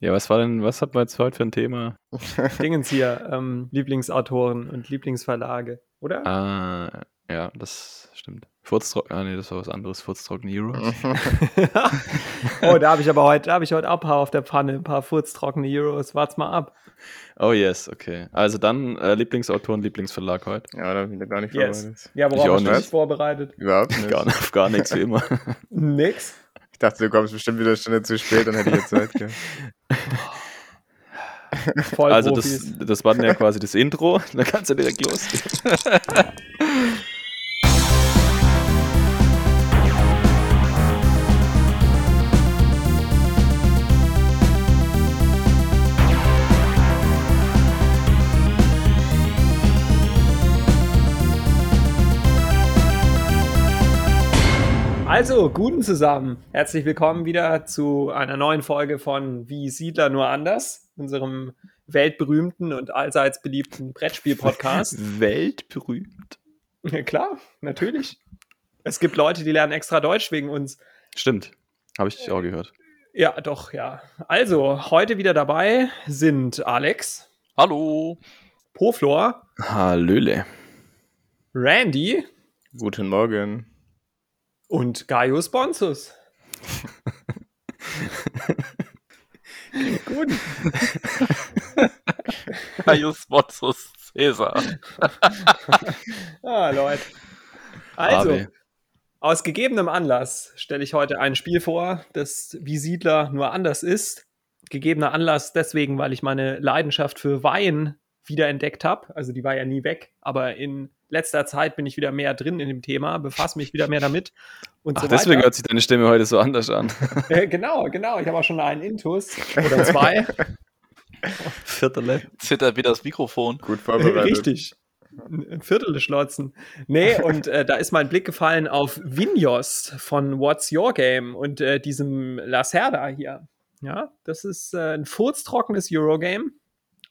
Ja, was war denn, was hat man jetzt heute für ein Thema? Dingens hier, ähm, Lieblingsautoren und Lieblingsverlage, oder? Ah, ja, das stimmt. Furztrocken, ah nee, das war was anderes. Furztrocken Heroes. oh, da habe ich aber heute, da habe ich heute auch ein paar auf der Pfanne, ein paar furztrockene Heroes. Wart's mal ab. Oh yes, okay. Also dann äh, Lieblingsautoren, Lieblingsverlag heute. Ja, da bin ich gar nicht Yes. vorbereitet. Ja, Ich worauf auch hast du dich nicht. vorbereitet? Überhaupt nicht. Gar, auf gar nichts wie immer. Nix. Ich dachte, du kommst bestimmt wieder eine Stunde zu spät, dann hätte ich jetzt Zeit gehabt. Voll Also Profis. das, das war dann ja quasi das Intro. Dann kannst du direkt losgehen. Also, guten zusammen. Herzlich willkommen wieder zu einer neuen Folge von Wie Siedler nur anders, unserem weltberühmten und allseits beliebten Brettspiel-Podcast. Weltberühmt. Ja, klar, natürlich. Es gibt Leute, die lernen extra Deutsch wegen uns. Stimmt. Habe ich auch gehört. Ja, doch, ja. Also, heute wieder dabei sind Alex, Hallo. Poflor, Hallöle. Randy Guten Morgen. Und Gaius Bonsus. Gut. Gaius Motsus Caesar. Ah, Leute. Also, aus gegebenem Anlass stelle ich heute ein Spiel vor, das wie Siedler nur anders ist. Gegebener Anlass deswegen, weil ich meine Leidenschaft für Wein wiederentdeckt habe. Also die war ja nie weg, aber in letzter Zeit bin ich wieder mehr drin in dem Thema, befasse mich wieder mehr damit und Ach, so deswegen hört sich deine Stimme heute so anders an. Äh, genau, genau. Ich habe auch schon einen Intus oder zwei. Viertele. Zittert wie das Mikrofon. Gut vorbereitet. Richtig. Ein Viertel schlotzen. Nee, und äh, da ist mein Blick gefallen auf Vinyos von What's Your Game und äh, diesem Lacerda hier. Ja, das ist äh, ein furztrockenes Eurogame.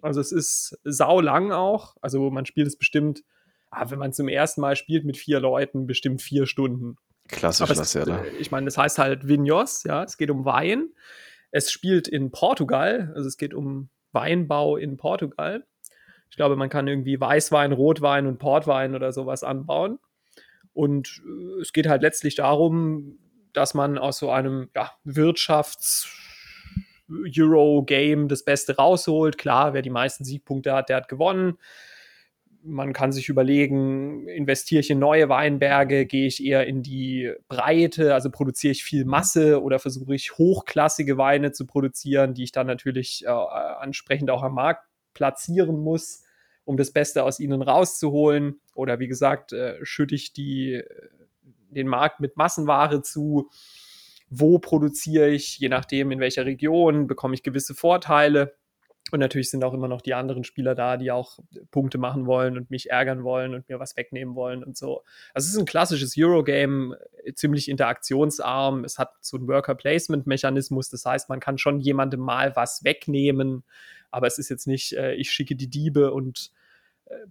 Also es ist saulang auch. Also man spielt es bestimmt, ah, wenn man zum ersten Mal spielt mit vier Leuten, bestimmt vier Stunden. Klassisch, das ja da. äh, ich meine, das heißt halt Vinyos, ja, es geht um Wein. Es spielt in Portugal, also es geht um Weinbau in Portugal. Ich glaube, man kann irgendwie Weißwein, Rotwein und Portwein oder sowas anbauen. Und äh, es geht halt letztlich darum, dass man aus so einem ja, Wirtschafts-Euro-Game das Beste rausholt. Klar, wer die meisten Siegpunkte hat, der hat gewonnen man kann sich überlegen, investiere ich in neue Weinberge, gehe ich eher in die Breite, also produziere ich viel Masse oder versuche ich hochklassige Weine zu produzieren, die ich dann natürlich äh, entsprechend auch am Markt platzieren muss, um das Beste aus ihnen rauszuholen. Oder wie gesagt, äh, schütte ich die, den Markt mit Massenware zu. Wo produziere ich, je nachdem in welcher Region, bekomme ich gewisse Vorteile. Und natürlich sind auch immer noch die anderen Spieler da, die auch Punkte machen wollen und mich ärgern wollen und mir was wegnehmen wollen und so. Also es ist ein klassisches Eurogame, ziemlich interaktionsarm. Es hat so einen Worker-Placement-Mechanismus, das heißt, man kann schon jemandem mal was wegnehmen, aber es ist jetzt nicht, äh, ich schicke die Diebe und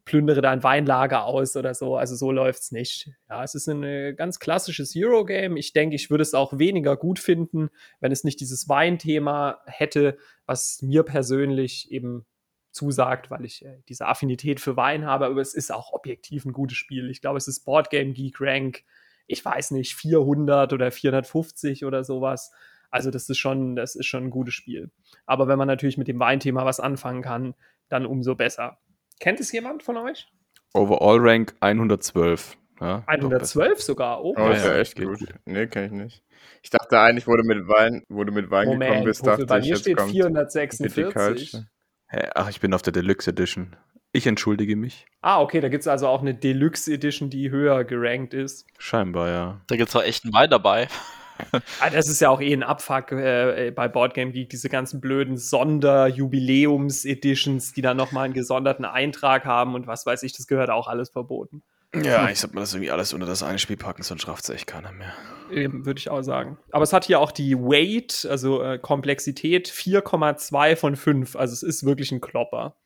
plündere dein Weinlager aus oder so. Also so läuft's nicht. Ja, es ist ein äh, ganz klassisches Eurogame. Ich denke, ich würde es auch weniger gut finden, wenn es nicht dieses Weinthema hätte, was mir persönlich eben zusagt, weil ich äh, diese Affinität für Wein habe. Aber es ist auch objektiv ein gutes Spiel. Ich glaube, es ist Boardgame Geek Rank, ich weiß nicht, 400 oder 450 oder sowas. Also das ist schon, das ist schon ein gutes Spiel. Aber wenn man natürlich mit dem Weinthema was anfangen kann, dann umso besser. Kennt es jemand von euch? Overall Rank 112. Ja, doch 112 sogar. Oh, Oh, Ja, ist ja echt gut. gut. Nee, kenn ich nicht. Ich dachte eigentlich, wo du mit Wein, wo du mit Wein gekommen Moment, bist, wofür- dachte bei ich, mir jetzt steht kommt 446. Viticulture. Hä, Ach, ich bin auf der Deluxe Edition. Ich entschuldige mich. Ah, okay, da gibt es also auch eine Deluxe Edition, die höher gerankt ist. Scheinbar, ja. Da gibt es auch echten Wein dabei. Ah, das ist ja auch eh ein Abfuck äh, bei Boardgame Geek, diese ganzen blöden Sonder-Jubiläums-Editions, die dann nochmal einen gesonderten Eintrag haben und was weiß ich, das gehört auch alles verboten. Ja, ich sollte mal das irgendwie alles unter das eine Spiel packen, sonst rafft es echt keiner mehr. Eben, würde ich auch sagen. Aber es hat hier auch die Weight, also äh, Komplexität 4,2 von 5. Also es ist wirklich ein Klopper.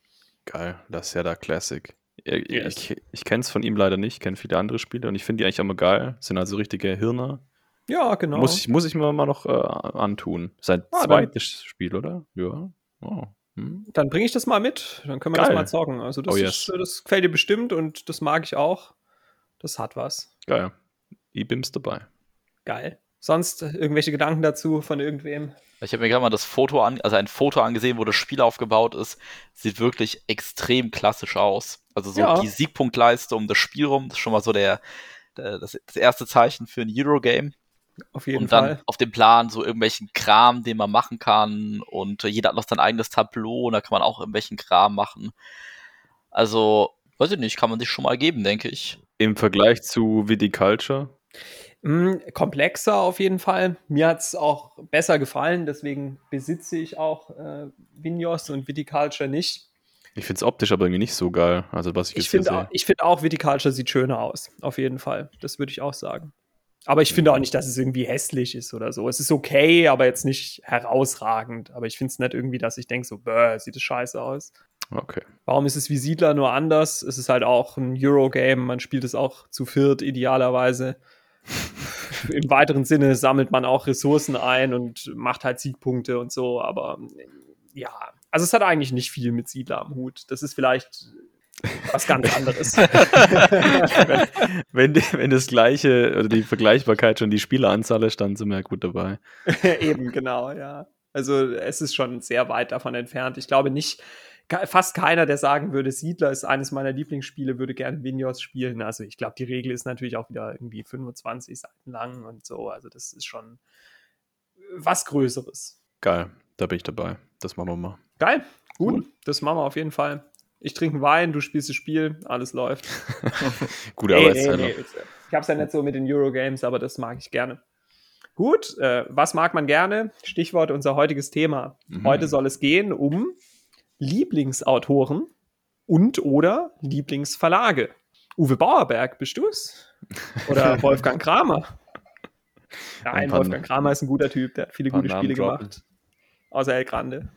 Geil, das ist ja da Classic. Ich, Yes. ich, ich kenne es von ihm leider nicht, kenne viele andere Spiele und ich finde die eigentlich immer geil. Sind also richtige Hirner. Ja, genau. Muss, ich, muss ich mir mal noch äh, antun. Sein Ah, dann- zweites Spiel, oder? Ja. Oh. Hm. Dann bringe ich das mal mit. Dann können wir Geil. das mal zocken. Also das, Oh, ist, yes. äh, das gefällt dir bestimmt und das mag ich auch. Das hat was. Geil. E-Bims dabei. Geil. Sonst irgendwelche Gedanken dazu von irgendwem? Ich habe mir gerade mal das Foto an, also ein Foto angesehen, wo das Spiel aufgebaut ist. Sieht wirklich extrem klassisch aus. Also so Ja. die Siegpunktleiste um das Spiel rum, das ist schon mal so der, der das, das erste Zeichen für ein Eurogame. Auf jeden und dann Fall. auf dem Plan so irgendwelchen Kram, den man machen kann. Und jeder hat noch sein eigenes Tableau und da kann man auch irgendwelchen Kram machen. Also, weiß ich nicht, kann man sich schon mal geben, denke ich. Im Vergleich zu Viticulture. Mm, komplexer auf jeden Fall. Mir hat es auch besser gefallen, deswegen besitze ich auch äh, Vinyos und Viticulture nicht. Ich finde es optisch aber irgendwie nicht so geil. Also, was ich, Ich finde auch, ich find auch, Viticulture sieht schöner aus. Auf jeden Fall. Das würde ich auch sagen. Aber ich finde auch nicht, dass es irgendwie hässlich ist oder so. Es ist okay, aber jetzt nicht herausragend. Aber ich finde es nicht irgendwie, dass ich denke, so, bäh, sieht das scheiße aus. Okay. Warum ist es wie Siedler nur anders? Es ist halt auch ein Eurogame. Man spielt es auch zu viert idealerweise. Im weiteren Sinne sammelt man auch Ressourcen ein und macht halt Siegpunkte und so. Aber ja, also es hat eigentlich nicht viel mit Siedler am Hut. Das ist vielleicht was ganz anderes. wenn, die- wenn das gleiche oder die Vergleichbarkeit schon die Spieleranzahl ist, dann sind wir ja gut dabei. Eben, genau, ja. Also es ist schon sehr weit davon entfernt. Ich glaube nicht, fast keiner, der sagen würde, Siedler ist eines meiner Lieblingsspiele, würde gerne Vinyos spielen. Also ich glaube, die Regel ist natürlich auch wieder irgendwie 25 Seiten lang und so. Also das ist schon was Größeres. Geil, da bin ich dabei. Das machen wir mal. Geil, gut. Cool. Das machen wir auf jeden Fall. Ich trinke einen Wein, du spielst das Spiel, alles läuft. Gute Nee, Arbeitszeit. nee, nee. Ich habe es ja nicht so mit den Eurogames, aber das mag ich gerne. Gut, äh, was mag man gerne? Stichwort unser heutiges Thema. Mhm. Heute soll es gehen um Lieblingsautoren und oder Lieblingsverlage. Uwe Bauerberg, bist du's? Oder Wolfgang Kramer? Nein, Ein paar- Wolfgang Kramer ist ein guter Typ, der hat viele gute Spiele gemacht. Außer El Grande.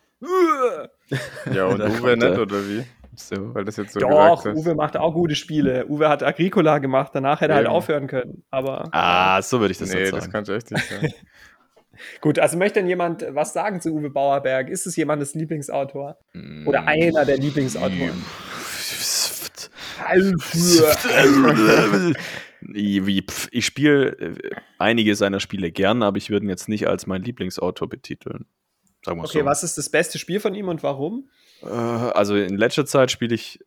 Ja, und Uwe nicht, er. oder wie? So. Weil das jetzt so Doch, hast. Uwe macht auch gute Spiele. Uwe hat Agricola gemacht, danach hätte er halt aufhören können. Aber Ah, so würde ich das nee, jetzt das sagen. kannst du echt nicht sagen. Gut, also möchte denn jemand was sagen zu Uwe Bauerberg? Ist es jemandes Lieblingsautor? Mm. Oder einer der Lieblingsautoren? Ich spiele äh, einige seiner Spiele gern, aber ich würde ihn jetzt nicht als mein Lieblingsautor betiteln. Sagen wir Okay, so. was ist das beste Spiel von ihm und warum? Äh, also in letzter Zeit spiele ich,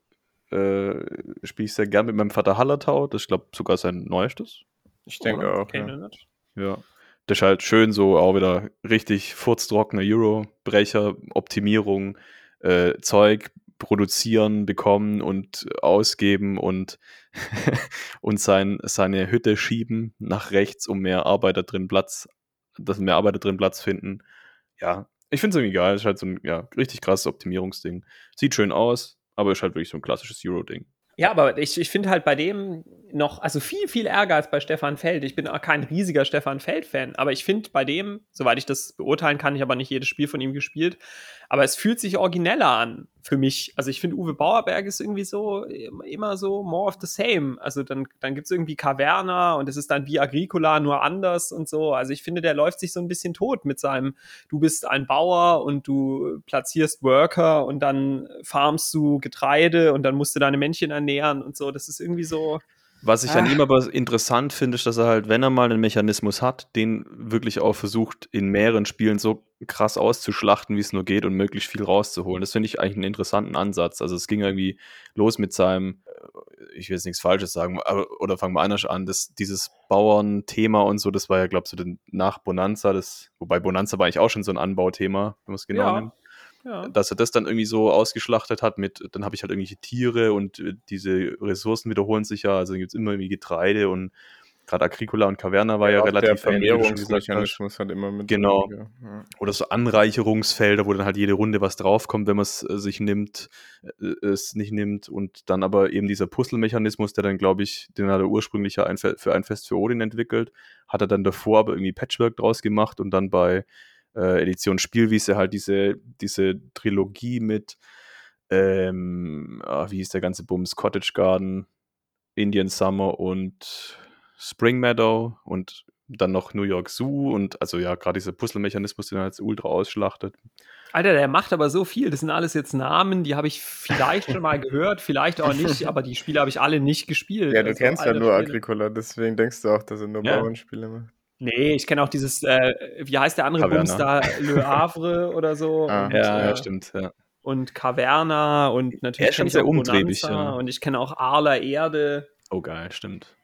äh, spiele ich sehr gern mit meinem Vater Hallertau. Das ist, glaube ich, sogar sein neuestes. Ich denke Oder? auch. Ja. Ich nicht. Ja. Das ist halt schön so auch wieder richtig furztrockener Euro-Brecher, Optimierung, äh, Zeug produzieren, bekommen und ausgeben und, und sein, seine Hütte schieben nach rechts, um mehr Arbeiter drin Platz, dass mehr Arbeiter drin Platz finden. Ja, ich finde es irgendwie geil. Ist halt so ein ja, richtig krasses Optimierungsding. Sieht schön aus, aber ist halt wirklich so ein klassisches Euro-Ding. Ja, aber ich, ich finde halt bei dem noch, also viel, viel ärger als bei Stefan Feld. Ich bin auch kein riesiger Stefan Feld-Fan, aber ich finde bei dem, soweit ich das beurteilen kann, ich habe nicht jedes Spiel von ihm gespielt, aber es fühlt sich origineller an für mich. Also ich finde, Uwe Bauerberg ist irgendwie so, immer so more of the same. Also dann, dann gibt es irgendwie Caverna und es ist dann wie Agricola, nur anders und so. Also ich finde, der läuft sich so ein bisschen tot mit seinem, du bist ein Bauer und du platzierst Worker und dann farmst du Getreide und dann musst du deine Männchen ernähren und so. Das ist irgendwie so. Was ich an Ah. ihm aber interessant finde, ist, dass er halt, wenn er mal einen Mechanismus hat, den wirklich auch versucht, in mehreren Spielen so krass auszuschlachten, wie es nur geht und möglichst viel rauszuholen. Das finde ich eigentlich einen interessanten Ansatz. Also es ging irgendwie los mit seinem, äh, ich will jetzt nichts Falsches sagen, aber, oder fangen wir anders an, das, dieses Bauernthema und so, das war ja, glaube ich, so nach Bonanza, das, wobei Bonanza war eigentlich auch schon so ein Anbauthema, wenn man es genau Ja. nimmt Ja. dass er das dann irgendwie so ausgeschlachtet hat mit, dann habe ich halt irgendwelche Tiere und äh, diese Ressourcen wiederholen sich ja, also gibt es immer irgendwie Getreide und gerade Agricola und Caverna war ja, Auch relativ der. Vermehrungsmechanismus hat immer mit. Genau. Ja. Ja. Oder so Anreicherungsfelder, wo dann halt jede Runde was draufkommt, wenn man es äh, sich nimmt, äh, es nicht nimmt und dann aber eben dieser Puzzle-Mechanismus, der dann, glaube ich, den hat er ursprünglich ja ein, für ein Fest für Odin entwickelt, hat er dann davor aber irgendwie Patchwork draus gemacht und dann bei äh, Edition Spielwiese halt diese, diese Trilogie mit, ähm, ah, wie hieß der ganze Bums, Cottage Garden, Indian Summer und Spring Meadow und dann noch New York Zoo und also ja, gerade dieser Puzzle-Mechanismus, den er jetzt ultra ausschlachtet. Alter, der macht aber so viel. Das sind alles jetzt Namen, die habe ich vielleicht schon mal gehört, vielleicht auch nicht, aber die Spiele habe ich alle nicht gespielt. Ja, du Also kennst ja nur Spiele. Agricola, deswegen denkst du auch, dass er nur Ja. Bauernspiele macht. Nee, ich kenne auch dieses, äh, wie heißt der andere Caverna. Bums da? Le Havre oder so. Ah. und, Ja, äh, ja, stimmt. Ja. Und Caverna und Er natürlich ist schon sehr auch umtriebig, ja. Und ich kenne auch Arler Erde. Oh, geil, stimmt.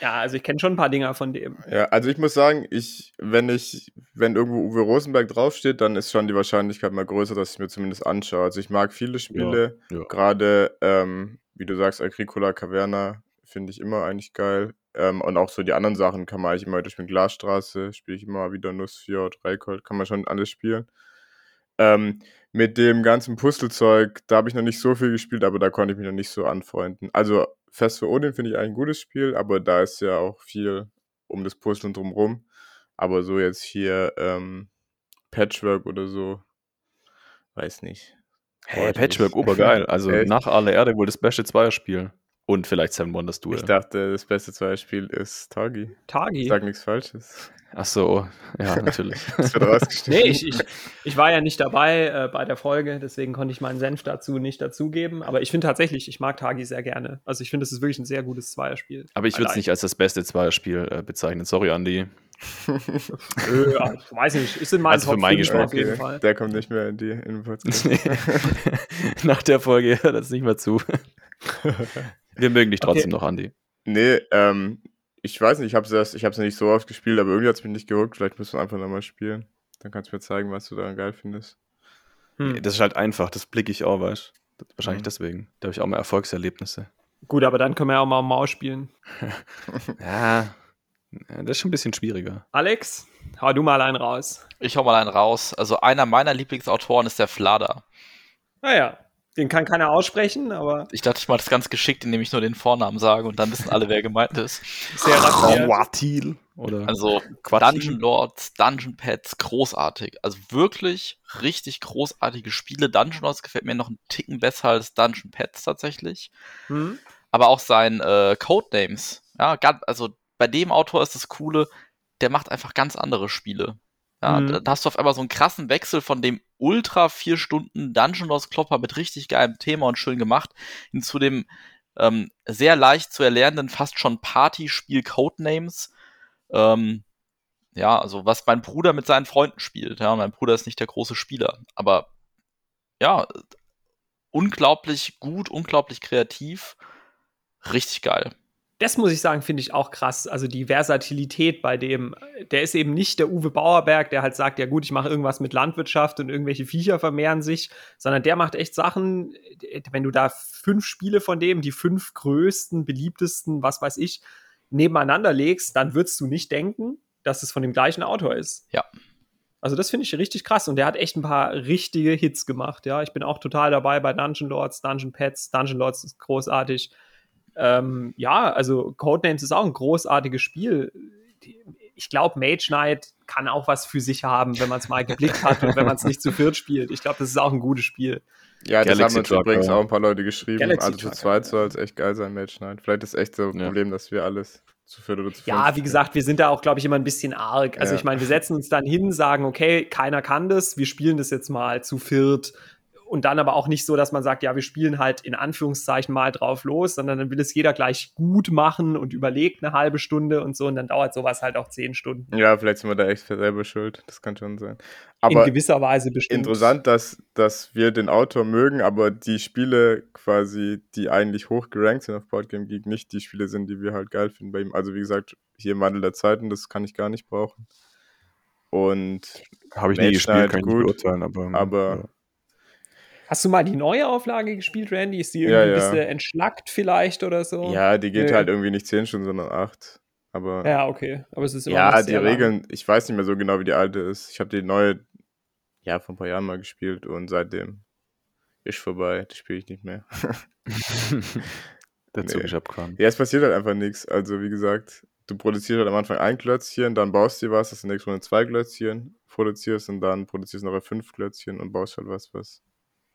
Ja, also ich kenne schon ein paar Dinger von dem. Ja, also ich muss sagen, ich, wenn ich, wenn irgendwo Uwe Rosenberg draufsteht, dann ist schon die Wahrscheinlichkeit mal größer, dass ich mir zumindest anschaue. Also ich mag viele Spiele, Ja. gerade, ähm, wie du sagst, Agricola Caverna finde ich immer eigentlich geil. Ähm, und auch so die anderen Sachen kann man eigentlich immer durch mit Glasstraße, spiele ich immer wieder Nussfjord, Reikold, kann man schon alles spielen. Ähm, mit dem ganzen Puzzlezeug, da habe ich noch nicht so viel gespielt, aber da konnte ich mich noch nicht so anfreunden. Also Fest für Odin finde ich eigentlich ein gutes Spiel, aber da ist ja auch viel um das Puzzeln drumrum. Aber so jetzt hier ähm, Patchwork oder so, weiß nicht. Hey, Patchwork, obergeil. Also Echt? nach Aller Erde wohl das beste Zweierspiel. Und vielleicht Seven Wonders Duel. Ich dachte, das beste Zweierspiel ist Tagi. Ich Tagi. sag nichts Falsches. Ach so, ja, natürlich. Das wird rausgestellt. Nee, ich, ich, ich war ja nicht dabei äh, bei der Folge, deswegen konnte ich meinen Senf dazu nicht dazugeben. Aber ich finde tatsächlich, ich mag Tagi sehr gerne. Also ich finde, es ist wirklich ein sehr gutes Zweierspiel. Aber ich würde es nicht als das beste Zweierspiel äh, bezeichnen. Sorry, Andy. Äh, ja, ich weiß nicht, ist in meinen Also für Top meinen 5 Geschmack, auf jeden Fall. Der kommt nicht mehr in die in den Podcast. Nach der Folge hört das nicht mehr zu. Wir mögen dich trotzdem Okay. noch, Andy. Nee, ähm, ich weiß nicht, ich habe es ich hab's nicht so oft gespielt, aber irgendwie hat es mich nicht gehuckt. Vielleicht müssen wir einfach nochmal spielen. Dann kannst du mir zeigen, was du daran geil findest. Hm. Das ist halt einfach, das blicke ich auch, weißt du. Wahrscheinlich Mhm. deswegen. Da habe ich auch mal Erfolgserlebnisse. Gut, aber dann können wir ja auch mal Maus spielen. Ja, ja, das ist schon ein bisschen schwieriger. Alex, hau du mal einen raus. Ich hau mal einen raus. Also einer meiner Lieblingsautoren ist der Flader. Naja, den kann keiner aussprechen, aber Ich dachte, ich mache das ganz geschickt, indem ich nur den Vornamen sage und dann wissen alle, wer gemeint ist. sehr. Quatil oder Also Quatil. Dungeon Lords, Dungeon Pets, großartig. Also wirklich richtig großartige Spiele. Dungeon Lords gefällt mir noch einen Ticken besser als Dungeon Pets tatsächlich. Hm? Aber auch sein äh, Codenames. Ja, also bei dem Autor ist das Coole, der macht einfach ganz andere Spiele. Ja, Mhm. da, hast du auf einmal so einen krassen Wechsel von dem ultra vier Stunden Dungeon Lords Klopper mit richtig geilem Thema und schön gemacht hin zu dem ähm, sehr leicht zu erlernenden, fast schon Partyspiel Codenames. Ähm, ja, also was mein Bruder mit seinen Freunden spielt. Ja, mein Bruder ist nicht der große Spieler, aber ja, unglaublich gut, unglaublich kreativ, richtig geil. Das muss ich sagen, finde ich auch krass. Also die Versatilität bei dem, der ist eben nicht der Uwe Bauerberg, der halt sagt, ja gut, ich mache irgendwas mit Landwirtschaft und irgendwelche Viecher vermehren sich, sondern der macht echt Sachen, wenn du da fünf Spiele von dem, die fünf größten, beliebtesten, was weiß ich, nebeneinander legst, dann würdest du nicht denken, dass es von dem gleichen Autor ist. Ja. Also das finde ich richtig krass und der hat echt ein paar richtige Hits gemacht, ja. Ich bin auch total dabei bei Dungeon Lords, Dungeon Pets, Dungeon Lords ist großartig. Ähm, ja, also Codenames ist auch ein großartiges Spiel. Ich glaube, Mage Knight kann auch was für sich haben, wenn man es mal geblickt hat und wenn man es nicht zu viert spielt. Ich glaube, das ist auch ein gutes Spiel. Ja, das Galaxy haben uns übrigens auch ein paar Leute geschrieben. Galaxy also zu zweit ja. soll es echt geil sein, Match Night. Vielleicht ist echt so ein Ja. Problem, dass wir alles zu viert oder zu Ja, fünft wie gesagt, wir sind da auch, glaube ich, immer ein bisschen arg. Also Ja. ich meine, wir setzen uns dann hin, sagen, okay, keiner kann das, wir spielen das jetzt mal zu viert. Und dann aber auch nicht so, dass man sagt, ja, wir spielen halt in Anführungszeichen mal drauf los, sondern dann will es jeder gleich gut machen und überlegt eine halbe Stunde und so. Und dann dauert sowas halt auch zehn Stunden. Ja, vielleicht sind wir da echt selber schuld. Das kann schon sein. in Aber gewisser Weise bestimmt. interessant, dass, dass wir den Autor mögen, aber die Spiele quasi, die eigentlich hoch gerankt sind auf Boardgame Geek, nicht die Spiele sind, die wir halt geil finden bei ihm. Also wie gesagt, hier im Wandel der Zeiten, das kann ich gar nicht brauchen. Und Habe ich nie gespielt, Knight kann ich gut, nicht beurteilen, aber. aber Hast du mal die neue Auflage gespielt, Randy? Ist die irgendwie Ja, ein ja. bisschen entschlackt vielleicht oder so? ja, die geht Nö. halt irgendwie nicht 10 Stunden, sondern 8. Aber Ja, okay. Aber es ist immer Ja, noch die sehr lang. Regeln, ich weiß nicht mehr so genau, wie die alte ist. Ich habe die neue, ja, vor ein paar Jahren mal gespielt und seitdem ist vorbei. Das spiele ich nicht mehr. Der Zug Nee. ist abgefahren. ja, es passiert halt einfach nichts. Also, wie gesagt, du produzierst halt am Anfang ein Klötzchen, dann baust du dir was, der nächsten Runde zwei Klötzchen, produzierst und dann produzierst du noch fünf Klötzchen und baust halt was, was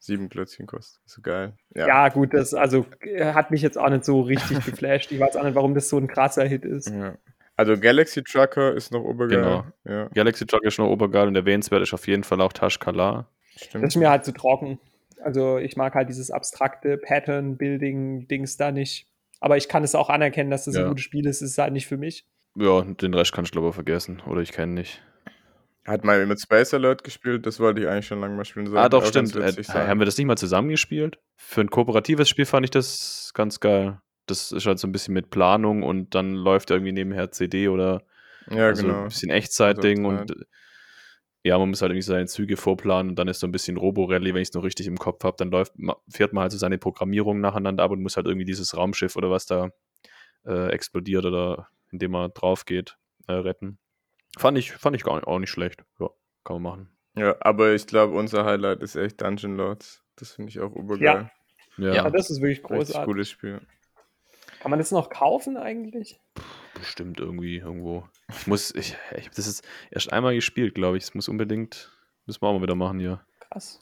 sieben Klötzchen kostet. Ist so geil. Ja. Ja, gut, das also äh, hat mich jetzt auch nicht so richtig geflasht. Ich weiß auch nicht, warum das so ein krasser Hit ist. Ja. Also Galaxy Trucker ist noch obergeil. Genau. Ja, Galaxy Truck ist schon obergeil und erwähnenswert ist auf jeden Fall auch Tashkala. stimmt. Das ist mir halt zu trocken. Also ich mag halt dieses abstrakte Pattern-Building-Dings da nicht. Aber ich kann es auch anerkennen, dass das Ja. ein gutes Spiel ist. Es ist halt nicht für mich. Ja, den Rest kann ich glaube ich vergessen. Oder ich kenne nicht. Hat mal mit Space Alert gespielt, das wollte ich eigentlich schon lange mal spielen. Ah, doch, stimmt. Äh, haben wir das nicht mal zusammengespielt? Für ein kooperatives Spiel fand ich das ganz geil. Das ist halt so ein bisschen mit Planung und dann läuft irgendwie nebenher CD oder ja, also genau. ein bisschen Echtzeitding Also, und äh, ja, man muss halt irgendwie seine Züge vorplanen und dann ist so ein bisschen Roborally, wenn ich es noch richtig im Kopf habe, dann läuft, fährt man halt so seine Programmierung nacheinander ab und muss halt irgendwie dieses Raumschiff oder was da äh, explodiert oder indem man drauf geht, äh, retten. Fand ich, fand ich gar nicht, auch nicht schlecht. Ja, kann man machen. Ja, aber ich glaube, unser Highlight ist echt Dungeon Lords. Das finde ich auch obergeil. Ja, Ja, das ist wirklich Richtig großartig. gutes Spiel. Kann man das noch kaufen eigentlich? bestimmt irgendwie irgendwo. Ich muss, ich, ich habe das jetzt erst einmal gespielt, glaube ich. Es muss unbedingt, müssen wir auch mal wieder machen hier. Krass.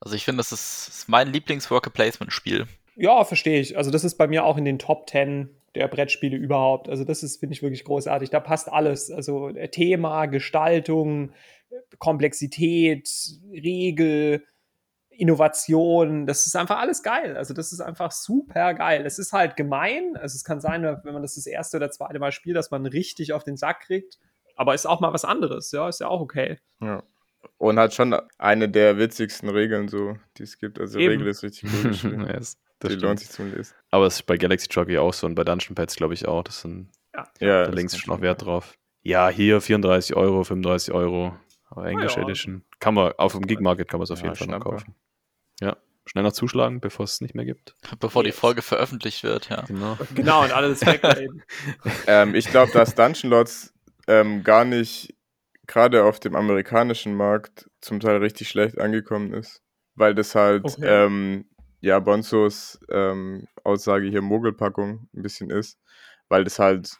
Also ich finde, das ist, ist mein Lieblings-Worker-Placement-Spiel. Ja, verstehe ich. Also das ist bei mir auch in den Top 10 der Brettspiele überhaupt. Also das ist, finde ich, wirklich großartig. Da passt alles. Also äh, Thema, Gestaltung, äh, Komplexität, Regel, Innovation. Das ist einfach alles geil. Also das ist einfach super geil. Es ist halt gemein. Also es kann sein, wenn man das das erste oder zweite Mal spielt, dass man richtig auf den Sack kriegt. Aber ist auch mal was anderes. Ja, ist ja auch okay. Ja. Und hat schon eine der witzigsten Regeln, so, die es gibt. Also, Eben. Regel ist richtig Spiel. Das, die lohnt sich zum Lesen. Aber es ist bei Galaxy Jockey auch so und bei Dungeon Pads glaube ich auch. Das sind, Ja, da das links schon noch Wert drauf. Ja, hier 34 Euro, 35 Euro. Aber English ja. Edition. Kann man, auf dem Gig Market kann man es auf Ja, jeden Fall noch kaufen. Ja, schnell noch zuschlagen, bevor es nicht mehr gibt. Bevor die. Folge veröffentlicht wird, ja. Genau. Genau, und alles weggraden. Ähm, ich glaube, dass Dungeon Lords ähm, gar nicht gerade auf dem amerikanischen Markt zum Teil richtig schlecht angekommen ist. Weil das halt, Okay. ähm, ja, Bonzos ähm, Aussage hier Mogelpackung ein bisschen ist. Weil das halt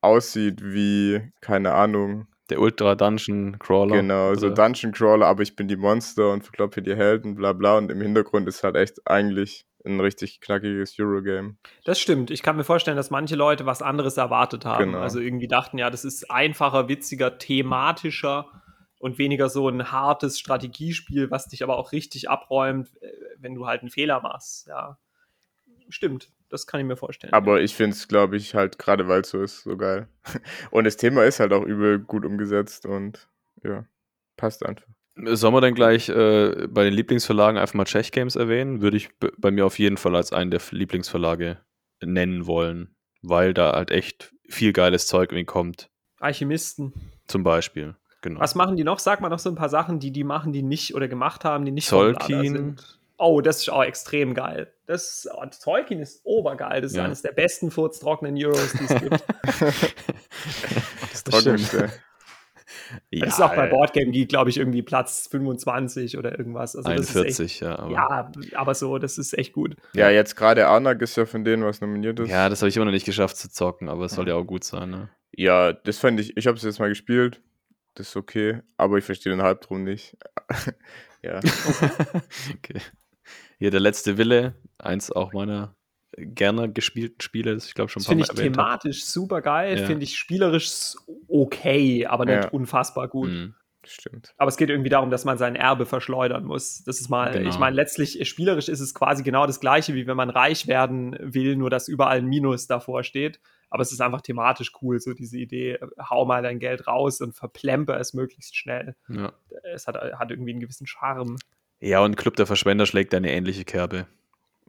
aussieht wie, keine Ahnung, Der Ultra Dungeon Crawler. genau, so? Dungeon Crawler, aber ich bin die Monster und verkloppe die Helden, bla bla. Und im Hintergrund ist halt echt eigentlich ein richtig knackiges Eurogame. Das stimmt. Ich kann mir vorstellen, dass manche Leute was anderes erwartet haben. Genau. Also irgendwie dachten, ja, das ist einfacher, witziger, thematischer und weniger so ein hartes Strategiespiel, was dich aber auch richtig abräumt, äh, wenn du halt einen Fehler machst. Ja, stimmt. Das kann ich mir vorstellen. Aber ich finde es, glaube ich, halt gerade weil es so ist, so geil. Und das Thema ist halt auch übel gut umgesetzt und ja, passt einfach. Sollen wir dann gleich äh, bei den Lieblingsverlagen einfach mal Czech Games erwähnen? Würde ich bei mir auf jeden Fall als einen der Lieblingsverlage nennen wollen, weil da halt echt viel geiles Zeug irgendwie kommt. Alchemisten. Zum Beispiel. Genau. Was machen die noch? Sag mal noch so ein paar Sachen, die die machen, die nicht oder gemacht haben, die nicht Tolkien. sind. Oh, das ist auch extrem geil. Das, oh, Tolkien ist obergeil. Das ist Ja. eines der besten furztrockenen Euros, die es gibt. Das Trockenste. das ist auch bei Boardgame Geek, glaube ich, irgendwie Platz 25 oder irgendwas. Also das ist 41, ja. Aber, echt, ja, aber so, das ist echt gut. Ja, jetzt gerade Arnak ist ja von denen, was nominiert ist. ja, das habe ich immer noch nicht geschafft zu zocken, aber es soll ja auch gut sein. Ne? Ja, das fand ich, ich habe es jetzt mal gespielt. Das ist okay, aber ich verstehe den Halbdrum nicht. ja. okay. Hier der letzte Wille, eins auch meiner gerne gespielten Spiele, das ich glaube schon ein Das paar finde Mal ich erwähnt habe. thematisch super geil, Ja. finde ich spielerisch okay, aber nicht Ja. unfassbar gut. Mhm. Stimmt. Aber es geht irgendwie darum, dass man sein Erbe verschleudern muss. Das ist mal, Genau. ich meine, letztlich äh, spielerisch ist es quasi genau das gleiche, wie wenn man reich werden will, nur dass überall ein Minus davor steht. Aber es ist einfach thematisch cool, so diese Idee, äh, hau mal dein Geld raus und verplemper es möglichst schnell. Ja. Es hat, hat irgendwie einen gewissen Charme. ja, und Club der Verschwender schlägt eine ähnliche Kerbe.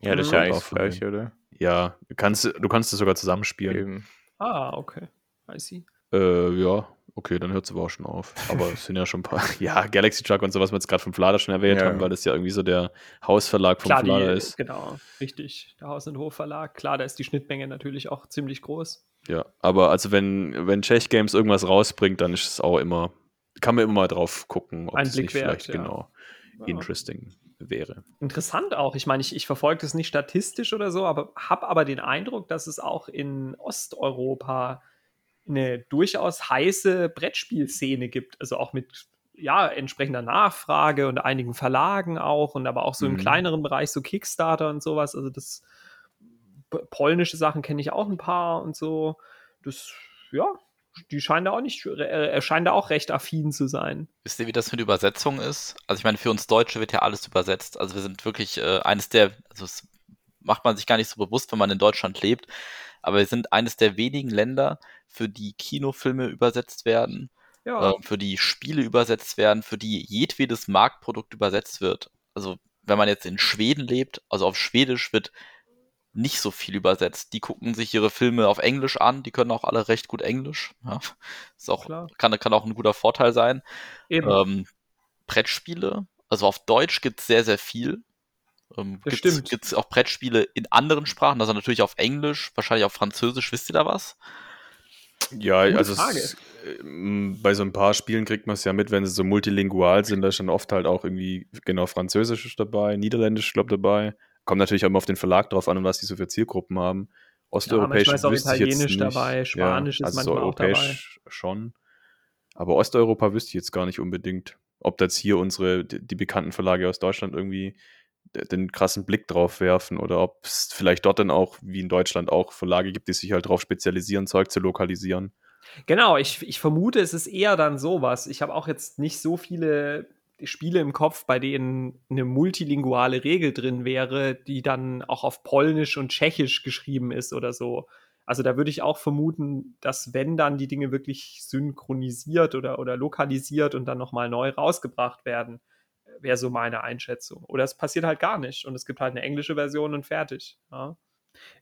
Ja, das ist Mhm. ja eigentlich Auch das gleiche, oder? Ja, du kannst, du kannst es sogar zusammenspielen. Eben. Ah, okay. I see. Äh, ja, okay, dann hört es aber auch schon auf. Aber es sind ja schon ein paar. Ja, Galaxy Truck und so, was wir jetzt gerade vom Flader schon erwähnt Ja. haben, weil das ja irgendwie so der Hausverlag vom Klar, die, Flader ist. genau, richtig. Der Haus- und Hofverlag. Klar, da ist die Schnittmenge natürlich auch ziemlich groß. Ja, aber also wenn, wenn Czech Games irgendwas rausbringt, dann ist es auch immer, kann man immer mal drauf gucken, ob Ein es Blick nicht wert, vielleicht ja. genau Ja. interesting wäre. Interessant auch. Ich meine, ich, ich verfolge das nicht statistisch oder so, aber habe aber den Eindruck, dass es auch in Osteuropa eine durchaus heiße Brettspielszene gibt. Also auch mit ja, entsprechender Nachfrage und einigen Verlagen auch und aber auch so im Mhm. kleineren Bereich, so Kickstarter und sowas. Also das polnische Sachen kenne ich auch ein paar und so. Das, ja, die scheinen da auch nicht, äh, scheinen da auch recht affin zu sein. Wisst ihr, wie das mit Übersetzung ist? Also ich meine, für uns Deutsche wird ja alles übersetzt. Also wir sind wirklich äh, eines der, also das macht man sich gar nicht so bewusst, wenn man in Deutschland lebt, aber wir sind eines der wenigen Länder, für die Kinofilme übersetzt werden, Ja, äh, für die Spiele übersetzt werden, für die jedwedes Marktprodukt übersetzt wird. Also wenn man jetzt in Schweden lebt, also auf Schwedisch wird nicht so viel übersetzt. Die gucken sich ihre Filme auf Englisch an, die können auch alle recht gut Englisch. Ja. Ist auch, Klar. kann, kann auch ein guter Vorteil sein. Ähm, Brettspiele, also auf Deutsch gibt es sehr, sehr viel. Ähm, stimmt. gibt's auch Brettspiele in anderen Sprachen, also natürlich auf Englisch, wahrscheinlich auf Französisch, wisst ihr da was? Ja, Gute also es, ähm, bei so ein paar Spielen kriegt man es ja mit, wenn sie so multilingual sind, da ist dann oft halt auch irgendwie, genau, Französisch ist dabei, Niederländisch, glaube dabei. Kommt natürlich auch immer auf den Verlag drauf an und was die so für Zielgruppen haben. Osteuropäisch manchmal ist auch wüsste ich jetzt Italienisch nicht. dabei, Spanisch ist also so manchmal auch dabei. europäisch schon. Aber Osteuropa wüsste ich jetzt gar nicht unbedingt, ob das hier unsere, die, die bekannten Verlage aus Deutschland irgendwie den krassen Blick drauf werfen oder ob es vielleicht dort dann auch, wie in Deutschland, auch Verlage gibt, die sich halt drauf spezialisieren, Zeug zu lokalisieren. Genau, ich, ich vermute, es ist eher dann sowas. Ich habe auch jetzt nicht so viele Spiele im Kopf, bei denen eine multilinguale Regel drin wäre, die dann auch auf Polnisch und Tschechisch geschrieben ist oder so. Also da würde ich auch vermuten, dass wenn dann die Dinge wirklich synchronisiert oder, oder lokalisiert und dann nochmal neu rausgebracht werden, wäre so meine Einschätzung. Oder es passiert halt gar nicht und es gibt halt eine englische Version und fertig. Ja.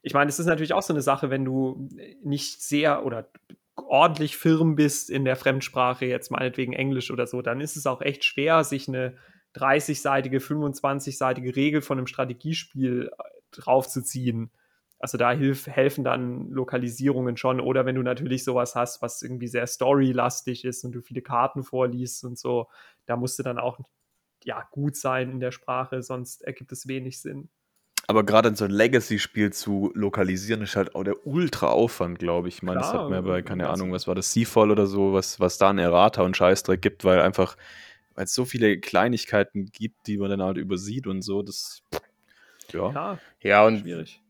Ich meine, es ist natürlich auch so eine Sache, wenn du nicht sehr oder ordentlich firm bist in der Fremdsprache, jetzt meinetwegen Englisch oder so, dann ist es auch echt schwer, sich eine 30-seitige, 25-seitige Regel von einem Strategiespiel äh, draufzuziehen. Also da hilf, helfen dann Lokalisierungen schon. Oder wenn du natürlich sowas hast, was irgendwie sehr storylastig ist und du viele Karten vorliest und so, da musst du dann auch ja, gut sein in der Sprache, sonst ergibt es wenig Sinn. Aber gerade so ein Legacy-Spiel zu lokalisieren ist halt auch der Ultra-Aufwand, glaube ich. Ich meine, das hat mir bei, keine also- Ahnung, was war das, Seafall oder so, was, was da ein Errata und Scheißdreck gibt, weil einfach, weil es so viele Kleinigkeiten gibt, die man dann halt übersieht und so, das, ja. Ja, Ja, und schwierig.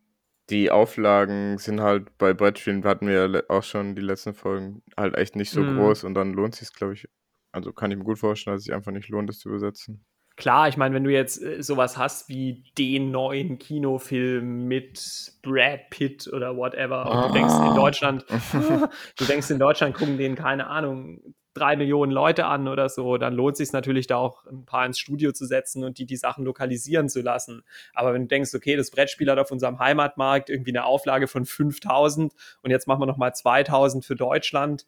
die Auflagen sind halt bei Brettspielen, hatten wir ja auch schon die letzten Folgen, halt echt nicht so Mhm. groß und dann lohnt sich glaube ich. Also kann ich mir gut vorstellen, dass es sich einfach nicht lohnt, das zu übersetzen. Klar, ich meine, wenn du jetzt äh, sowas hast wie den neuen Kinofilm mit Brad Pitt oder whatever, und du denkst in Ah. Deutschland, du denkst in Deutschland gucken den, keine Ahnung, drei Millionen Leute an oder so, dann lohnt sich natürlich da auch ein paar ins Studio zu setzen und die die Sachen lokalisieren zu lassen. Aber wenn du denkst, okay, das Brettspiel hat auf unserem Heimatmarkt irgendwie eine Auflage von 5000 und jetzt machen wir nochmal 2000 für Deutschland,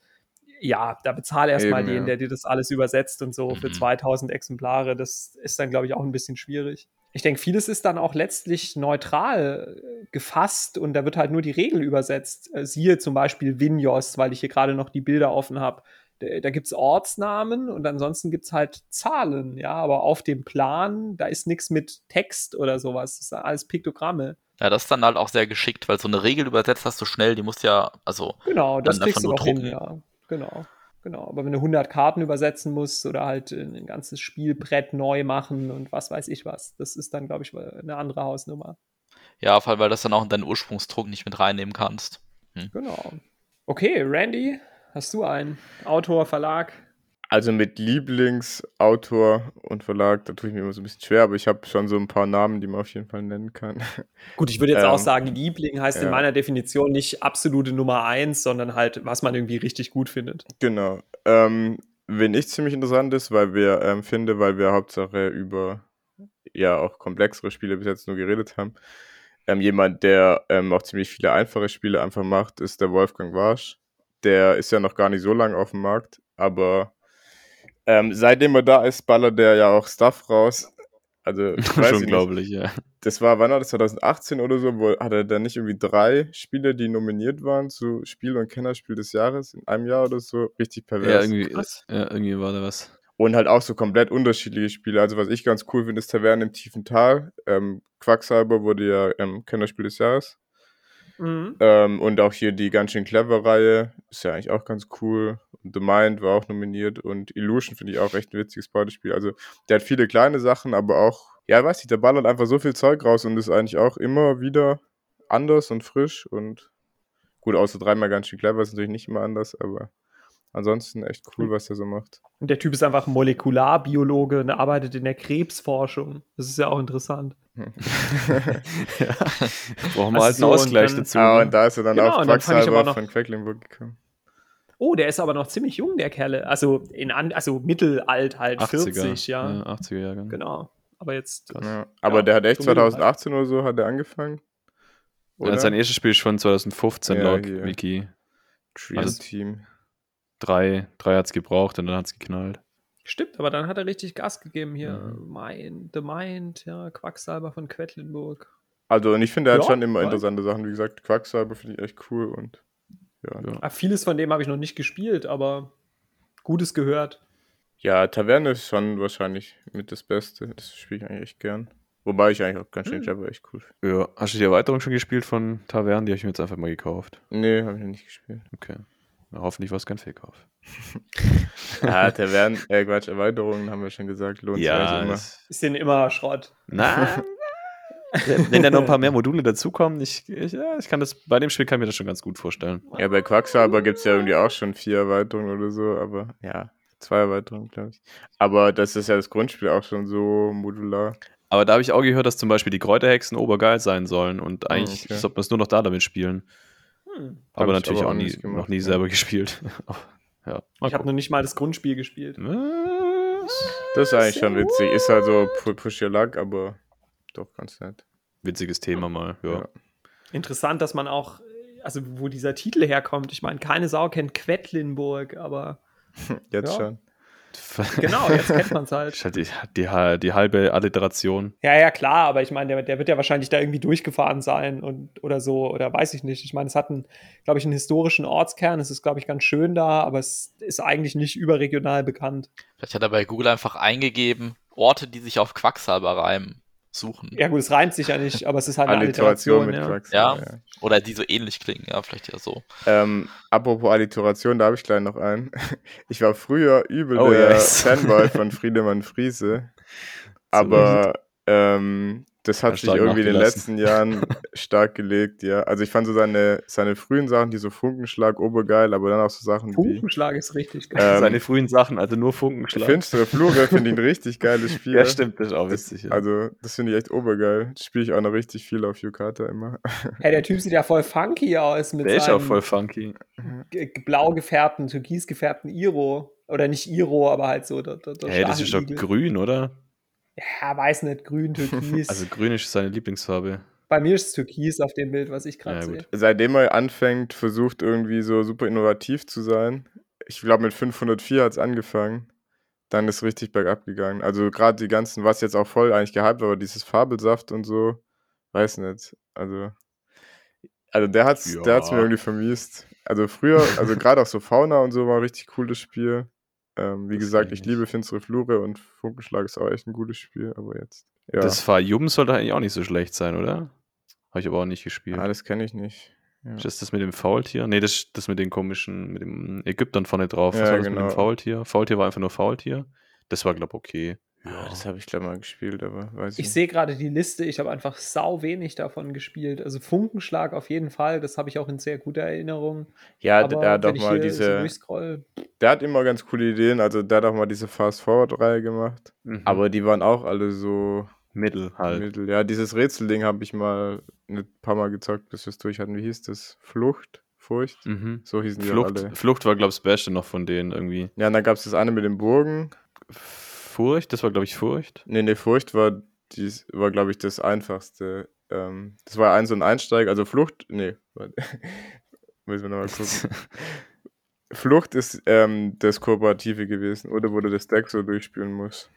ja, da bezahle erstmal den, ja. der dir das alles übersetzt und so für Mhm. 2000 Exemplare. Das ist dann, glaube ich, auch ein bisschen schwierig. Ich denke, vieles ist dann auch letztlich neutral äh, gefasst und da wird halt nur die Regel übersetzt. Äh, Siehe zum Beispiel Vinjos, weil ich hier gerade noch die Bilder offen habe. Da, gibt es Ortsnamen und ansonsten gibt es halt Zahlen, ja, aber auf dem Plan, da ist nichts mit Text oder sowas. Das sind alles Piktogramme. Ja, das ist dann halt auch sehr geschickt, weil so eine Regel übersetzt hast du schnell, die musst ja, also, Genau, das kriegst du nur hin, ja. Genau, genau. Aber wenn du 100 Karten übersetzen musst oder halt ein ganzes Spielbrett neu machen und was weiß ich was, das ist dann, glaube ich, eine andere Hausnummer. ja, vor allem, weil das dann auch in deinen Ursprungsdruck nicht mit reinnehmen kannst. Genau. Okay, Randy, hast du einen Autor, Verlag? Also mit Lieblingsautor und Verlag, da tue ich mir immer so ein bisschen schwer, aber ich habe schon so ein paar Namen, die man auf jeden Fall nennen kann. Gut, ich würde jetzt Ähm, auch sagen, Liebling heißt in ja. meiner Definition nicht absolute Nummer eins, sondern halt, was man irgendwie richtig gut findet. Genau. Ähm, wen ich ziemlich interessant ist, weil wir ähm, finde, weil wir Hauptsache über ja auch komplexere Spiele bis jetzt nur geredet haben. Ähm, jemand, der ähm, auch ziemlich viele einfache Spiele einfach macht, ist der Wolfgang Warsch. Der ist ja noch gar nicht so lange auf dem Markt, aber ähm, seitdem er da ist, ballert der ja auch Stuff raus. Also, ich weiß Schon unglaublich, ja. das war, wann war das, 2018 oder so, wo hatte der nicht irgendwie drei Spiele, die nominiert waren zu Spiel- und Kennerspiel des Jahres in einem Jahr oder so? Richtig Ja, pervers. irgendwie, Krass. ja, irgendwie war da was. Und halt auch so komplett unterschiedliche Spiele. Also was ich ganz cool finde, ist Taverne im tiefen Tal. Ähm, Quacksalber wurde ja ähm, Kennerspiel des Jahres. Mhm. Ähm, und auch hier die ganz schön clever Reihe. Ist ja eigentlich auch ganz cool. The Mind war auch nominiert. Und Illusion finde ich auch echt ein witziges Partyspiel. Also der hat viele kleine Sachen, aber auch, ja, weiß nicht, der ballert einfach so viel Zeug raus und ist eigentlich auch immer wieder anders und frisch und Gut, außer dreimal ganz schön clever ist natürlich nicht immer anders, aber ansonsten echt cool, was er so macht. Und der Typ ist einfach Molekularbiologe und arbeitet in der Krebsforschung. Das ist ja auch interessant. ja. Brauchen wir halt so, einen und Ausgleich dann- dazu. Ah, ne? und da ist er dann Genau, auf und dann fand ich aber Quacksalber noch- von Quedlinburg gekommen. Oh, der ist aber noch ziemlich jung, der Kerle. Also, in an, also mittelalt halt, 40, ja. ja 80er Jahre. Genau. Aber jetzt. Ja. Aber Ja, der hat echt so mittelalt. 2018 oder so hat er angefangen. Ja, sein erstes Spiel ist schon 2015 Ja, laut hier. Wiki. Dream also- Team. Drei, drei hat es gebraucht und dann hat es geknallt. Stimmt, aber dann hat er richtig Gas gegeben hier. Mhm. Mind, The Mind, ja, Quacksalber von Quedlinburg. Also, und ich finde, er hat Ja, schon immer interessante Sachen. Wie gesagt, Quacksalber finde ich echt cool und ja. Ja. Ah, vieles von dem habe ich noch nicht gespielt, aber Gutes gehört. Ja, Taverne ist schon wahrscheinlich mit das Beste. Das spiele ich eigentlich echt gern. Wobei ich eigentlich auch ganz schön Hm. Jabber echt cool finde. Ja. Hast du die Erweiterung schon gespielt von Tavern? Die habe ich mir jetzt einfach mal gekauft. Nee, habe ich noch nicht gespielt. Okay. Hoffentlich war es kein Fake-Kauf. Ja, Taverne, äh, Quatsch, Erweiterungen haben wir schon gesagt, lohnt sich eigentlich immer. es- Ist denn immer Schrott. Na, wenn da noch ein paar mehr Module dazukommen, ich, ich, ja, ich kann das, bei dem Spiel kann ich mir das schon ganz gut vorstellen. Ja, bei Quacksalber gibt es ja irgendwie auch schon vier Erweiterungen oder so, aber ja, zwei Erweiterungen, glaube ich. Aber das ist ja das Grundspiel auch schon so modular. Aber da habe ich auch gehört, dass zum Beispiel die Kräuterhexen obergeil sein sollen und eigentlich okay. sollte man es nur noch da damit spielen. Hm. Aber ich natürlich aber auch nie, gemacht, noch nie ja. selber gespielt. ja, Ich habe noch nicht mal das Grundspiel gespielt. Was? Das ist eigentlich schon witzig. Ist halt so pu- Push Your Luck, aber doch ganz nett. Witziges Thema mal, ja. Ja. Interessant, dass man auch, also wo dieser Titel herkommt. Ich meine, keine Sau kennt Quedlinburg, aber Jetzt Ja. schon. genau, jetzt kennt man es halt. Die, die, die halbe Alliteration. Ja, ja, klar, aber ich meine, der, der wird ja wahrscheinlich da irgendwie durchgefahren sein und oder so, oder weiß ich nicht. Ich meine, es hat einen, glaube ich, einen historischen Ortskern. Es ist, glaube ich, ganz schön da, aber es ist eigentlich nicht überregional bekannt. Vielleicht hat er bei Google einfach eingegeben, Orte, die sich auf Quacksalber reimen, suchen. Ja, gut, es reimt sich ja nicht, aber es ist halt eine Alliteration Alliteration. mit ja. Quacksalber. Ja. Oder die so ähnlich klingen, ja, vielleicht ja so. Ähm, apropos Alliteration, da habe ich gleich noch einen. Ich war früher übel Oh, der yes. Fanboy von Friedemann Friese. Aber ähm, das hat sich irgendwie in den letzten Jahren stark gelegt, ja. Also ich fand so seine, seine frühen Sachen, die so Funkenschlag, obergeil, aber dann auch so Sachen wie Funkenschlag ist richtig geil. Ähm, Seine frühen Sachen, also nur Funkenschlag. Finstere Flure, finde ich ein richtig geiles Spiel. Ja, stimmt, das ist auch witzig. Ja. Also, das finde ich echt obergeil. Das spiele ich auch noch richtig viel auf Yukata immer. Hey, der Typ sieht ja voll funky aus mit der ist auch seinem voll funky. ge- blau gefärbten, türkis gefärbten Iro. Oder nicht Iro, aber halt so. Der, der, Hey, das ist doch grün, oder? Ja, weiß nicht, grün, türkis. Also grün ist seine Lieblingsfarbe. Bei mir ist es türkis auf dem Bild, was ich gerade Ja, sehe. Seitdem er anfängt, versucht irgendwie so super innovativ zu sein. Ich glaube, mit 504 hat es angefangen. Dann ist richtig bergab gegangen. Also gerade die ganzen, was jetzt auch voll eigentlich gehypt war, aber dieses Fabelsaft und so, weiß nicht. Also, also der hat's, der hat's mir Ja. irgendwie vermiest. Also früher, also gerade auch so Fauna und so war ein richtig cooles Spiel. Ähm, wie Das gesagt, ich ich liebe Finstere Flure und Funkenschlag ist auch echt ein gutes Spiel, aber jetzt. Ja, Das Fajum sollte eigentlich auch nicht so schlecht sein, oder? Habe ich aber auch nicht gespielt. ah, das kenne ich nicht. Ja. Ist das das mit dem Faultier? Nee, das ist das mit den komischen, mit dem Ägyptern vorne drauf. Was Ja, war das mit genau. dem Faultier? Faultier war einfach nur Faultier. Das war, glaube ich, okay. Ja, das habe ich glaube mal gespielt, aber weiß ich Ich sehe gerade die Liste, ich habe einfach sau wenig davon gespielt. Also Funkenschlag auf jeden Fall, das habe ich auch in sehr guter Erinnerung. Ja, Aber der hat auch mal so diese. durchscroll, der hat immer ganz coole Ideen. Also, der hat auch mal diese Fast-Forward-Reihe gemacht. Mhm. Aber die waren auch alle so Mittel halt. mittel. Ja, dieses Rätselding habe ich mal ein paar Mal gezockt, bis wir es durch hatten. Wie hieß das? Flucht? Furcht? Mhm. So hießen die auch Flucht, alle. Flucht war, glaube ich, das Beste noch von denen irgendwie. Ja, und dann gab es das eine mit den Burgen. Furcht, das war, glaube ich, Furcht. Nee, nee, Furcht war, dies, war glaube ich, das einfachste. Ähm, das war ein so ein Einsteig. Also, Flucht. Nee, müssen wir nochmal gucken. Flucht ist ähm, das Kooperative gewesen, oder wo du das Deck so durchspielen musst.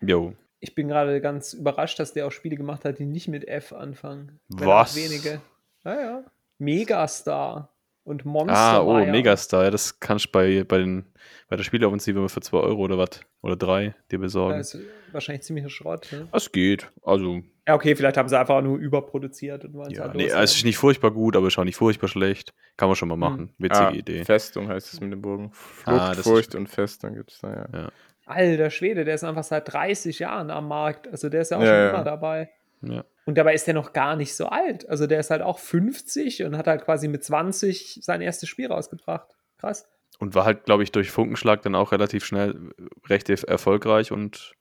Jo. ich bin gerade ganz überrascht, dass der auch Spiele gemacht hat, die nicht mit F anfangen. Was? Wenige. Ja, ja. Megastar und Monster. Ah, oh, Meyer. Megastar. Ja, das kannst du bei, bei, den, bei der Spieleoffensive immer für 2 Euro oder was? Oder 3 dir besorgen. Das ist wahrscheinlich ziemlicher Schrott. Ne? Das geht. Also, Ja, okay, vielleicht haben sie einfach nur überproduziert und es ja, halt nee, es ist nicht furchtbar gut, aber ist auch nicht furchtbar schlecht. Kann man schon mal machen. Witzige ah, Idee. Festung heißt es mit dem Bogen. Flucht, Ah, das ist- Furcht und Festung gibt es da, ja. Ja. Alter Schwede, der ist einfach seit 30 Jahren am Markt. Also der ist ja auch Ja, schon ja. immer dabei. Ja. Und dabei ist der noch gar nicht so alt. Also der ist halt auch 50 und hat halt quasi mit 20 sein erstes Spiel rausgebracht. Krass. Und war halt, glaube ich, durch Funkenschlag dann auch relativ schnell recht erfolgreich und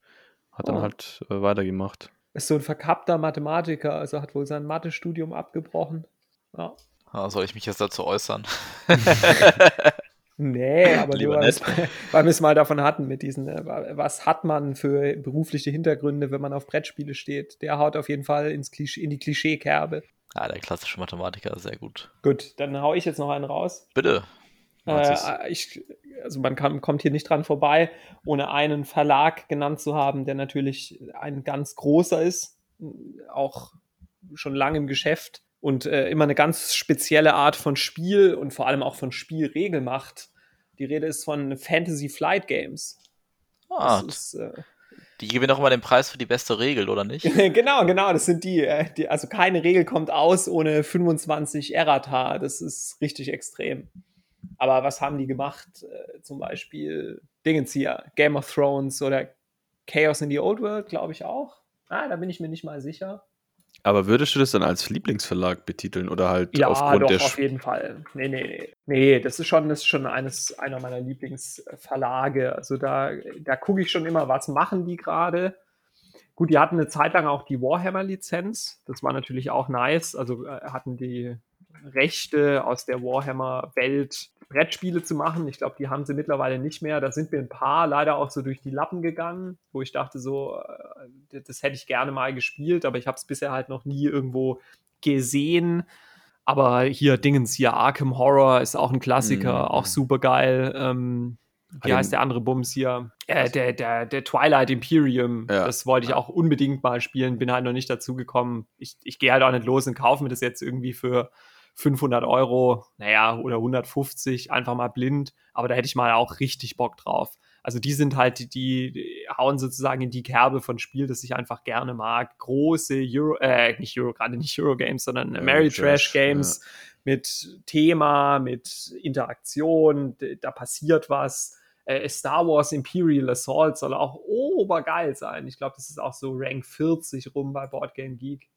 hat dann Oh. halt äh, weitergemacht. Ist so ein verkappter Mathematiker, also hat wohl sein Mathestudium abgebrochen. Ja. Ah, soll ich mich jetzt dazu äußern? Nee, aber Lieber nur, weil, nicht. es- weil wir es mal davon hatten mit diesen, äh, was hat man für berufliche Hintergründe, wenn man auf Brettspiele steht. Der haut auf jeden Fall ins Klischee, in die Klischeekerbe. Ah, der klassische Mathematiker, sehr gut. Gut, dann hau ich jetzt noch einen raus. Bitte. Nazis. Äh, ich, also man kann, kommt hier nicht dran vorbei, ohne einen Verlag genannt zu haben, der natürlich ein ganz großer ist, auch schon lange im Geschäft und äh, immer eine ganz spezielle Art von Spiel und vor allem auch von Spielregel macht. Die Rede ist von Fantasy Flight Games. ah, ist, äh, die gewinnen auch immer den Preis für die beste Regel, oder nicht? genau, genau, das sind die, äh, die. Also keine Regel kommt aus ohne 25 Errata. Das ist richtig extrem. Aber was haben die gemacht? Äh, zum Beispiel Dingens hier, Game of Thrones oder Chaos in the Old World, glaube ich auch. Ah, da bin ich mir nicht mal sicher. Aber würdest du das dann als Lieblingsverlag betiteln oder halt Ja, aufgrund doch, der auf Sp- jeden Fall. Nee, nee, nee. Nee, das ist schon, das ist schon eines, einer meiner Lieblingsverlage. Also da, da gucke ich schon immer, was machen die gerade. Gut, die hatten eine Zeit lang auch die Warhammer-Lizenz. Das war natürlich auch nice. Also äh, hatten die Rechte aus der Warhammer-Welt Brettspiele zu machen. Ich glaube, die haben sie mittlerweile nicht mehr. Da sind mir ein paar leider auch so durch die Lappen gegangen, wo ich dachte so, äh, das- hätte ich gerne mal gespielt, aber ich habe es bisher halt noch nie irgendwo gesehen. Aber hier Dingens, hier Arkham Horror ist auch ein Klassiker, Mhm. auch super geil. Ähm, wie heißt der andere Bums hier? Äh, der, der, der Twilight Imperium. Ja. Das wollte ich auch unbedingt mal spielen, bin halt noch nicht dazu gekommen. Ich, ich gehe halt auch nicht los und kaufe mir das jetzt irgendwie für 500 Euro, naja, oder 150, einfach mal blind. Aber da hätte ich mal auch richtig Bock drauf. Also die sind halt, die, die hauen sozusagen in die Kerbe von Spiel, das ich einfach gerne mag. Große Euro, äh, nicht Euro, gerade nicht Euro-Games, sondern Ja, Ameritrash Trash, Games mit Thema, mit Interaktion, da passiert was. Äh, Star Wars Imperial Assault soll auch obergeil sein. Ich glaube, das ist auch so Rank 40 rum bei Board Game Geek.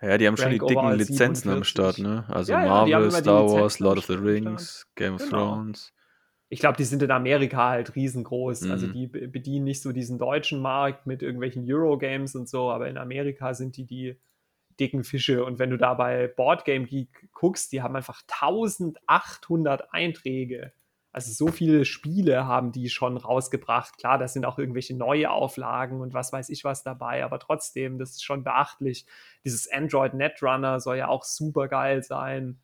Ja, die haben schon die dicken Lizenzen am 47. Start, ne? Also Ja, die Marvel, die Star Wars, Lord of the. Rings, Game of Genau. Thrones. Ich glaube, die sind in Amerika halt riesengroß. Also Mhm. die be- bedienen nicht so diesen deutschen Markt mit irgendwelchen Eurogames und so, aber in Amerika sind die die dicken Fische. Und wenn du da bei Boardgame Geek guckst, die haben einfach 1800 Einträge. Also so viele Spiele haben die schon rausgebracht. Klar, da sind auch irgendwelche neue Auflagen und was weiß ich was dabei, aber trotzdem, das ist schon beachtlich. Dieses Android Netrunner soll ja auch super geil sein.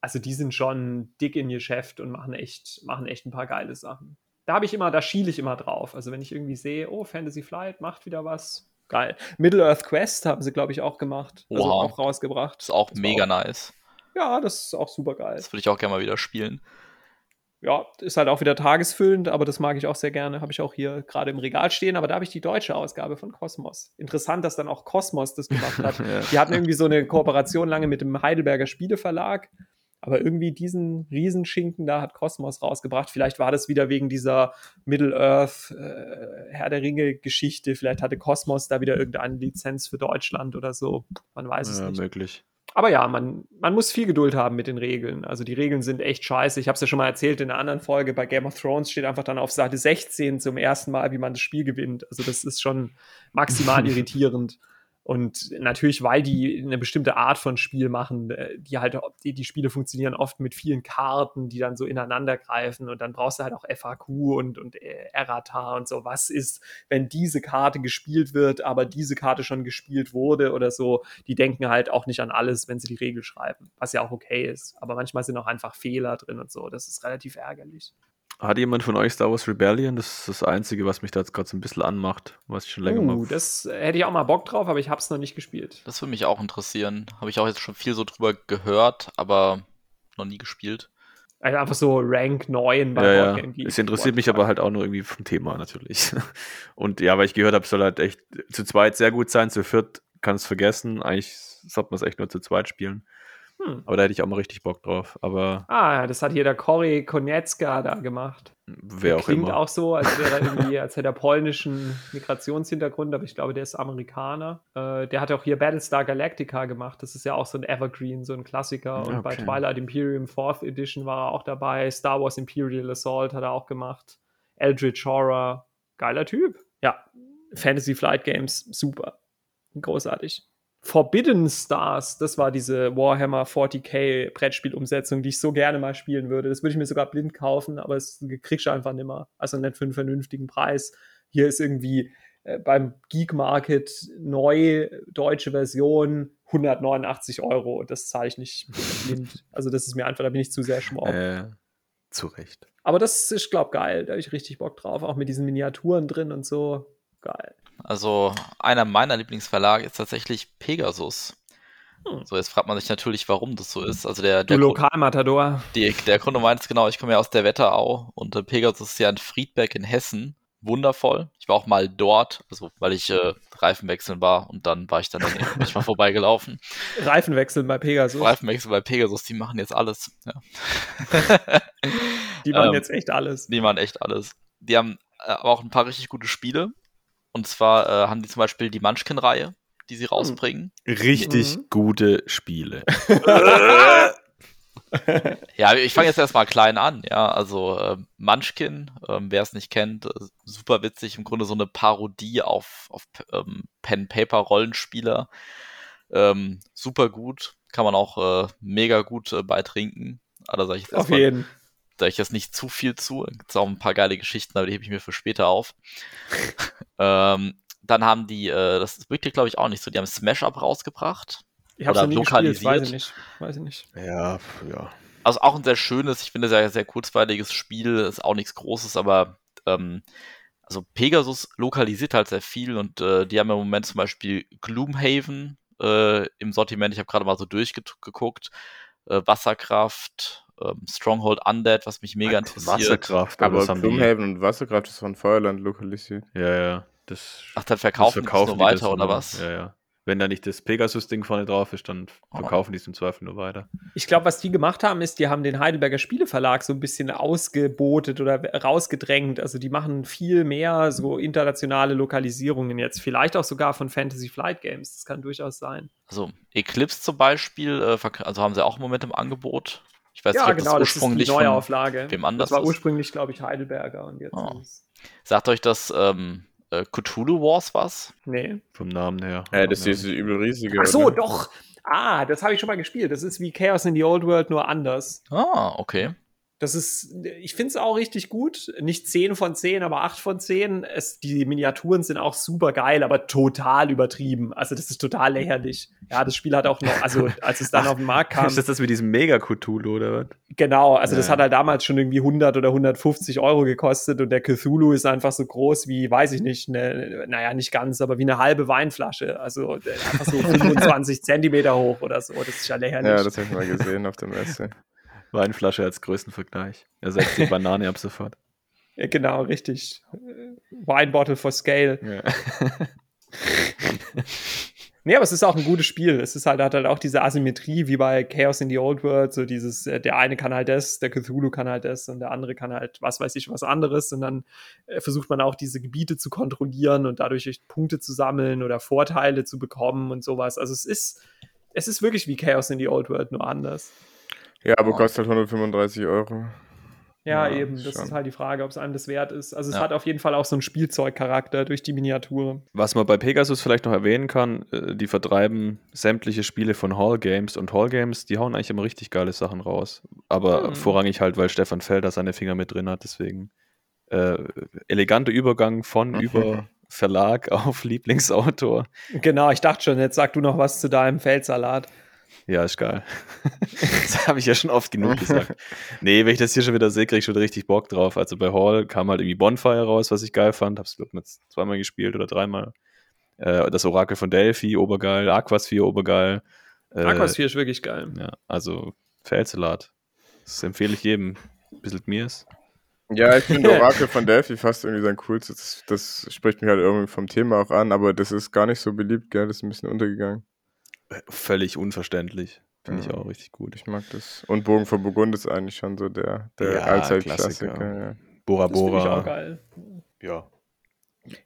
Also die sind schon dick in Geschäft und machen echt, machen echt ein paar geile Sachen. Da habe ich immer, da schiele ich immer drauf. Also wenn ich irgendwie sehe, oh, Fantasy Flight macht wieder was. Geil. Middle-earth Quest haben sie, glaube ich, auch gemacht. Also auch rausgebracht. Das ist auch Das mega nice. Ja, das ist auch super geil. Das würde ich auch gerne mal wieder spielen. Ja, ist halt auch wieder tagesfüllend, aber das mag ich auch sehr gerne. Habe ich auch hier gerade im Regal stehen, aber da habe ich die deutsche Ausgabe von Cosmos. Interessant, dass dann auch Cosmos das gemacht hat. Ja. Die hatten irgendwie so eine Kooperation lange mit dem Heidelberger Spieleverlag. Aber irgendwie diesen Riesenschinken da hat Cosmos rausgebracht. Vielleicht war das wieder wegen dieser Middle-earth äh, Herr der Ringe-Geschichte. Vielleicht hatte Cosmos da wieder irgendeine Lizenz für Deutschland oder so. Man weiß es Ja, nicht. möglich. Aber ja, man, man muss viel Geduld haben mit den Regeln. Also die Regeln sind echt scheiße. Ich habe es ja schon mal erzählt in einer anderen Folge. Bei Game of Thrones steht einfach dann auf Seite 16 zum ersten Mal, wie man das Spiel gewinnt. Also das ist schon maximal irritierend. Und natürlich, weil die eine bestimmte Art von Spiel machen, äh, die halt, die, die Spiele funktionieren oft mit vielen Karten, die dann so ineinander greifen und dann brauchst du halt auch FAQ und, und äh, Errata und so. Was ist, wenn diese Karte gespielt wird, aber diese Karte schon gespielt wurde oder so? Die denken halt auch nicht an alles, wenn sie die Regel schreiben, was ja auch okay ist. Aber manchmal sind auch einfach Fehler drin und so. Das ist relativ ärgerlich. Hat jemand von euch Star Wars Rebellion? Das ist das Einzige, was mich da jetzt gerade so ein bisschen anmacht, was ich schon länger Uh, mal. das hätte ich auch mal Bock drauf, aber ich habe es noch nicht gespielt. Das würde mich auch interessieren. Habe ich auch jetzt schon viel so drüber gehört, aber noch nie gespielt. Also einfach so Rank 9 bei Ja, ja. Boardgame Geek. Es interessiert mich aber halt auch nur irgendwie vom Thema natürlich. Und ja, weil ich gehört habe, soll halt echt zu zweit sehr gut sein, zu viert kann es vergessen. Eigentlich sollte man es echt nur zu zweit spielen. Hm. Aber da hätte ich auch mal richtig Bock drauf. Aber Ah, das hat hier der Cory Konietzka da gemacht. wer auch Klingt immer. auch so, als wäre er irgendwie, als hätte er polnischen Migrationshintergrund, aber ich glaube, der ist Amerikaner. Äh, der hat auch hier Battlestar Galactica gemacht. Das ist ja auch so ein Evergreen, so ein Klassiker. Und bei Okay. Twilight Imperium 4th Edition war er auch dabei. Star Wars Imperial Assault hat er auch gemacht. Eldritch Horror, geiler Typ. Ja, Fantasy Flight Games, super. Großartig. Forbidden Stars, das war diese Warhammer 40k Brettspielumsetzung, die ich so gerne mal spielen würde. Das würde ich mir sogar blind kaufen, aber es kriegst du einfach nimmer. Also nicht für einen vernünftigen Preis. Hier ist irgendwie äh, beim Geek Market neu, deutsche Version, 189 Euro. Das zahle ich nicht blind. Also das ist mir einfach, da bin ich zu sehr schmau. Äh, zu Recht. Aber das ist, glaub, geil. Da habe ich richtig Bock drauf. Auch mit diesen Miniaturen drin und so. Geil. Also einer meiner Lieblingsverlage ist tatsächlich Pegasus. Hm. So, jetzt fragt man sich natürlich, warum das so ist. Also der, der, Lokalmatador. der Kunde meint es genau, ich komme ja aus der Wetterau und äh, Pegasus ist ja in Friedberg in Hessen. Wundervoll. Ich war auch mal dort, also weil ich äh, Reifenwechseln war und dann war ich dann bin ich mal vorbeigelaufen. Reifenwechsel bei Pegasus. Reifenwechsel bei Pegasus, die machen jetzt alles. Ja. Die machen Ähm, jetzt echt alles. Die machen echt alles. Die haben äh, aber auch ein paar richtig gute Spiele. Und zwar äh, haben die zum Beispiel die Munchkin-Reihe, die sie rausbringen. Richtig Mhm. gute Spiele. Ja, ich fange jetzt erstmal klein an. Ja, also äh, Munchkin, ähm, wer es nicht kennt, äh, super witzig. Im Grunde so eine Parodie auf, auf ähm, Pen-Paper-Rollenspieler. Ähm, super gut. Kann man auch äh, mega gut äh, beitrinken. Aber da sage ich jetzt Auf jeden. Sage ich jetzt nicht zu viel zu. Gibt es auch ein paar geile Geschichten, aber die hebe ich mir für später auf. ähm, dann haben die, äh, das ist wirklich, glaube ich, auch nicht so, die haben Smash Up rausgebracht. Ich habe Oder noch nie gespielt, weiß lokalisiert. ich nicht. Weiß ich nicht. Ja, ja. Also auch ein sehr schönes, ich finde, sehr, sehr kurzweiliges Spiel, ist auch nichts Großes, aber ähm, also Pegasus lokalisiert halt sehr viel und äh, die haben im Moment zum Beispiel Gloomhaven äh, im Sortiment. Ich habe gerade mal so durchgeguckt. Äh, Wasserkraft, ähm, Stronghold Undead, was mich mega interessiert. Wasserkraft, aber, Aber. Gloomhaven und Wasserkraft ist von Feuerland lokalisiert. Ja, ja. Das, Ach, dann das verkaufen, die das nur weiter, das oder was? Ja, ja. Wenn da nicht das Pegasus-Ding vorne drauf ist, dann Oh. verkaufen die es im Zweifel nur weiter. Ich glaube, was die gemacht haben, ist, die haben den Heidelberger Spieleverlag so ein bisschen ausgebotet oder rausgedrängt. Also die machen viel mehr so internationale Lokalisierungen jetzt. Vielleicht auch sogar von Fantasy Flight Games. Das kann durchaus sein. Also Eclipse zum Beispiel, äh, also haben sie auch im Moment im Angebot. Ich weiß ja, nicht, ob genau, das das ist die ursprünglich von, Neuauflage. wem anders das war ist. ursprünglich, glaube ich, Heidelberger und jetzt Oh. ist es. Sagt euch das ähm, äh, Cthulhu Wars was? Nee. Vom Namen her. Ja, das ist diese übel riesige. Ach so, oder? doch. Ah, das habe ich schon mal gespielt. Das ist wie Chaos in the Old World, nur anders. Ah, okay. Das ist, ich finde es auch richtig gut. Nicht 10 von 10, aber 8 von 10. Es, die Miniaturen sind auch super geil, aber total übertrieben. Also, das ist total lächerlich. Ja, das Spiel hat auch noch, also, als es dann Ach, auf den Markt kam, Ist das das mit diesem Mega-Cthulhu, oder was? genau, also, das Ja. hat halt damals schon irgendwie 100 oder 150 Euro gekostet und der Cthulhu ist einfach so groß wie, weiß ich nicht, eine, naja, nicht ganz, aber wie eine halbe Weinflasche. Also, der- einfach so 25 Zentimeter hoch oder so. Das ist ja lächerlich. Ja, das habe ich mal gesehen auf der Messe. Weinflasche als Größenvergleich. Er setzt die Banane ab sofort. Ja, genau, richtig. Wine Bottle for Scale. Ja. Nee, aber es ist auch ein gutes Spiel. Es ist halt, hat halt auch diese Asymmetrie wie bei Chaos in the Old World. So dieses, äh, der eine kann halt das, der Cthulhu kann halt das und der andere kann halt was weiß ich was anderes. Und dann äh, versucht man auch diese Gebiete zu kontrollieren und dadurch Punkte zu sammeln oder Vorteile zu bekommen und sowas. Also es ist, es ist wirklich wie Chaos in the Old World, nur anders. Ja, aber Oh. kostet halt 135 Euro. Ja, Ja, eben. Das schon. ist halt die Frage, ob es einem das wert ist. Also es Ja. hat auf jeden Fall auch so einen Spielzeugcharakter durch die Miniatur. Was man bei Pegasus vielleicht noch erwähnen kann, äh, die vertreiben sämtliche Spiele von Hall Games und Hall Games, die hauen eigentlich immer richtig geile Sachen raus. Aber Hm. vorrangig halt, weil Stefan Felder seine Finger mit drin hat, deswegen äh, eleganter Übergang von Mhm. über Verlag auf Lieblingsautor. Genau, ich dachte schon, jetzt sag du noch was zu deinem Feldsalat. Ja, ist geil. das habe ich ja schon oft genug gesagt. Nee, wenn ich das hier schon wieder sehe, kriege ich schon richtig Bock drauf. Also bei Hall kam halt irgendwie Bonfire raus, was ich geil fand. Hab's, glaube ich, jetzt zweimal gespielt oder dreimal. Äh, das Orakel von Delphi, obergeil. Aquasphere, obergeil. Äh, Aquasphere ist wirklich geil. Ja, also Feldsalat. Das empfehle ich jedem. Ein bisschen Mirs. Ja, ich finde Orakel von Delphi fast irgendwie sein coolstes. Das, das spricht mich halt irgendwie vom Thema auch an, aber das ist gar nicht so beliebt, gell? Das ist ein bisschen untergegangen. Völlig unverständlich. Finde ich auch richtig gut. Ich mag das. Und Bogen vor Burgund ist eigentlich schon so der, der Ja, Allzeitklassiker. Klassiker. Ja. Bora Das finde ich auch Bora. geil. Ja.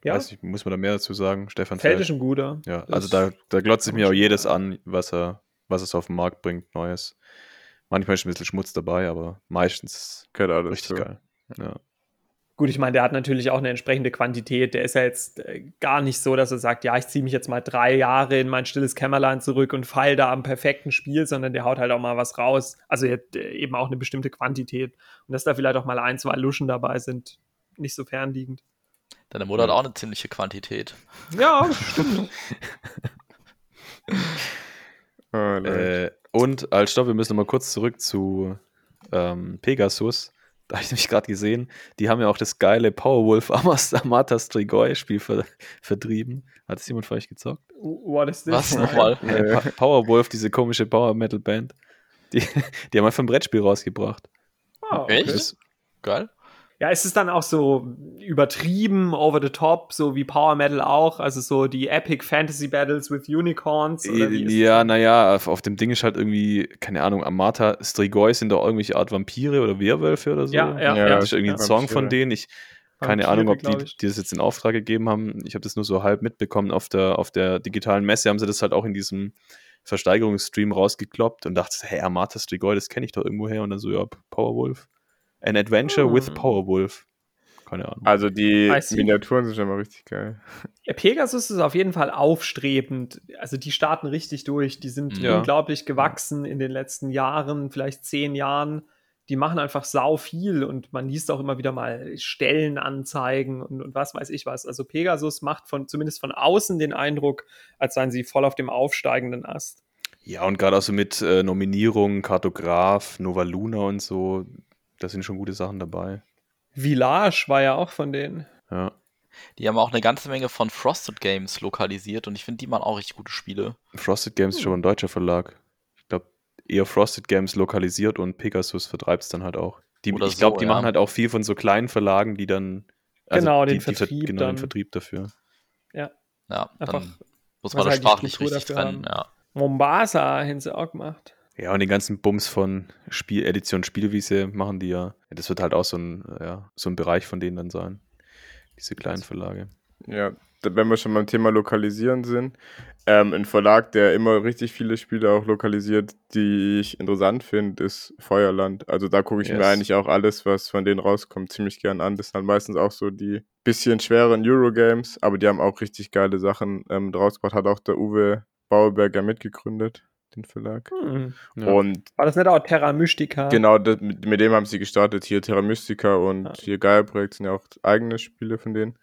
Ja, Weiß nicht, muss man da mehr dazu sagen? Stefan Feld Feld. ist ein guter. Ja, Das also da, da glotze ich mir auch jedes an, was er, was es auf den Markt bringt, Neues. Manchmal ist ein bisschen Schmutz dabei, aber meistens Gehört alles richtig so. geil. Ja. Gut, ich meine, der hat natürlich auch eine entsprechende Quantität. Der ist ja jetzt äh, gar nicht so, dass er sagt, ja, ich ziehe mich jetzt mal drei Jahre in mein stilles Kämmerlein zurück und feil da am perfekten Spiel, sondern der haut halt auch mal was raus. Also äh, eben auch eine bestimmte Quantität. Und dass da vielleicht auch mal ein, zwei Luschen dabei sind, nicht so fernliegend. Deine Mutter hat auch eine ziemliche Quantität. Ja, stimmt. Oh. Äh, und als Stopp, wir müssen noch mal kurz zurück zu ähm, Pegasus. Da habe ich nämlich gerade gesehen, die haben ja auch das geile Powerwolf Amas- Amata Strigoi Spiel ver vertrieben. Hat es jemand für euch gezockt? What is this? Was nochmal? Pa- Powerwolf, diese komische Power Metal Band. Die, die haben einfach ein Brettspiel rausgebracht. Ah, okay. Echt? Geil. Ja, ist es dann auch so übertrieben, over the top, so wie Power Metal auch? Also so die Epic Fantasy Battles with Unicorns? Oder wie ist ja, naja, auf, auf dem Ding ist halt irgendwie, keine Ahnung, Amata Strigoi sind da irgendwelche Art Vampire oder Werwölfe oder so. Ja, ja, Ja, Das ist irgendwie ja. ein Song von denen. Ich, keine Vampire, Ahnung, ob die, die das jetzt in Auftrag gegeben haben. Ich habe das nur so halb mitbekommen. Auf der, auf der digitalen Messe haben sie das halt auch in diesem Versteigerungsstream rausgekloppt und dachte, hey, Amata Strigoi, das kenne ich doch irgendwo her. Und dann so, ja, Powerwolf. An Adventure with Hm. Powerwolf. Keine Ahnung. Also die. Miniaturen sind schon mal richtig geil. Ja, Pegasus ist auf jeden Fall aufstrebend. Also die starten richtig durch. Die sind Ja. unglaublich gewachsen in den letzten Jahren, vielleicht zehn Jahren. Die machen einfach sau viel und man liest auch immer wieder mal Stellenanzeigen und, und was weiß ich was. Also Pegasus macht von zumindest von außen den Eindruck, als seien sie voll auf dem aufsteigenden Ast. Ja, und gerade auch so mit äh, Nominierungen, Kartograf, Nova Luna und so, da sind schon gute Sachen dabei. Village war ja auch von denen. Ja. Die haben auch eine ganze Menge von Frosted Games lokalisiert und ich finde, die machen auch richtig gute Spiele. Frosted Games ist schon ein deutscher Verlag. Ich glaube, eher Frosted Games lokalisiert und Pegasus vertreibt es dann halt auch. Die, Oder ich glaube, so, die ja. machen halt auch viel von so kleinen Verlagen, die dann. Genau, die, den die, ver- Vertrieb genau, den. Vertrieb dafür. Ja, Einfach, dann muss man das halt die sprachlich richtig trennen. haben. Ja. Mombasa haben sie auch gemacht. Ja, und den ganzen Bums von Spiel, Edition Spielwiese machen die ja. Das wird halt auch so ein, ja, so ein Bereich von denen dann sein. Diese kleinen Verlage. Ja, wenn wir schon beim Thema Lokalisieren sind, ähm, ein Verlag, der immer richtig viele Spiele auch lokalisiert, die ich interessant finde, ist Feuerland. Also da gucke ich mir Yes. eigentlich auch alles, was von denen rauskommt, ziemlich gern an. Das sind halt meistens auch so die bisschen schweren Eurogames, aber die haben auch richtig geile Sachen ähm, draus gebracht. Hat auch der Uwe Bauerberger mitgegründet, Verlag. Hm. Ja. Und War das nicht auch Terra Mystica? Genau, das, mit, mit dem haben sie gestartet. Hier Terra Mystica und Ja. hier Gaia Projekt sind ja auch eigene Spiele von denen.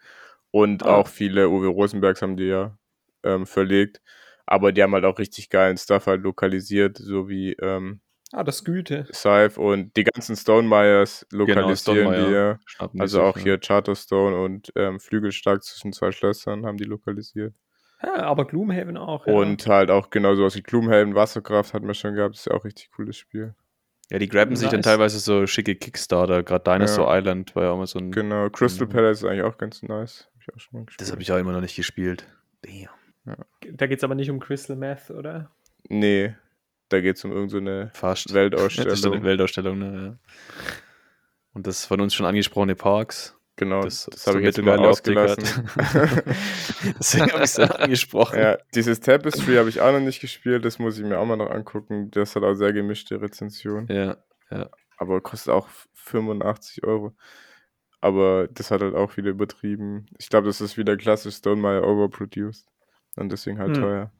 Und Ah. auch viele Uwe Rosenbergs haben die ja ähm, verlegt. Aber die haben halt auch richtig geilen Stuff halt lokalisiert, so wie ähm, Ah, das Güte. Scythe und die ganzen Stonemeyers lokalisieren die Stonemaier. ja. Schnappen die Also sich, auch ja. hier Charterstone und ähm, Flügelstark zwischen zwei Schlössern haben die lokalisiert. Ja, aber Gloomhaven auch. Ja. Und halt auch genau sowas wie Gloomhaven, Wasserkraft hatten wir schon gehabt. Das ist ja auch ein richtig cooles Spiel. Ja, die grabben sich dann Nice. teilweise so schicke Kickstarter. Gerade Dinosaur Ja. Island war ja auch mal so ein. Genau, Crystal Mhm. Palace ist eigentlich auch ganz nice. Hab ich auch schon mal gespielt. Das habe ich auch immer noch nicht gespielt. Damn. da geht es aber nicht um Crystal Meth, oder? Nee, da geht es um irgendeine Fast. Weltausstellung. Das ist eine Weltausstellung, ne? Ja. Und das von uns schon angesprochene Parks. Genau, Das, das, so habe ich jetzt mal ausgelassen. Deswegen habe ich es angesprochen. ja, dieses Tapestry habe ich auch noch nicht gespielt, das muss ich mir auch mal noch angucken. Das hat auch sehr gemischte Rezension, Ja. aber kostet auch 85 Euro. Aber das hat halt auch wieder übertrieben. Ich glaube, das ist wieder klassisch Stonemeyer overproduced. Und deswegen halt Hm. teuer.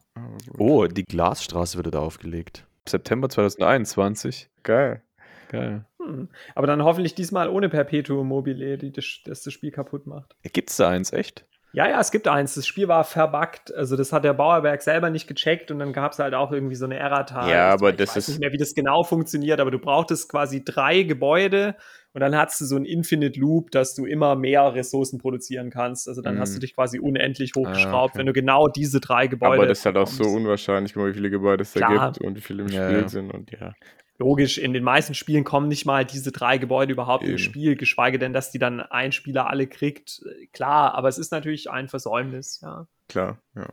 Oh, die Glasstraße wurde da aufgelegt. September 2021. Geil. Geil. Hm. Aber dann hoffentlich diesmal ohne Perpetuum mobile, die das, das, das Spiel kaputt macht. Gibt es da eins, echt? Ja, ja, es gibt eins. Das Spiel war verbuggt. Also, das hat der Bauerberg selber nicht gecheckt und dann gab es halt auch irgendwie so eine Errata. Ja, Also, aber ich das weiß ist- nicht mehr, wie das genau funktioniert, aber du brauchtest quasi drei Gebäude und dann hast du so ein Infinite Loop, dass du immer mehr Ressourcen produzieren kannst. Also, dann Mhm. hast du dich quasi unendlich hochgeschraubt, okay. wenn du genau diese drei Gebäude. Aber das ist halt auch so unwahrscheinlich, wie viele Gebäude es da Klar. gibt und wie viele im Ja, Spiel ja. sind. Und ja. Logisch, in den meisten Spielen kommen nicht mal diese drei Gebäude überhaupt Eben. ins Spiel, geschweige denn, dass die dann ein Spieler alle kriegt. Klar, aber es ist natürlich ein Versäumnis, ja. Klar, ja.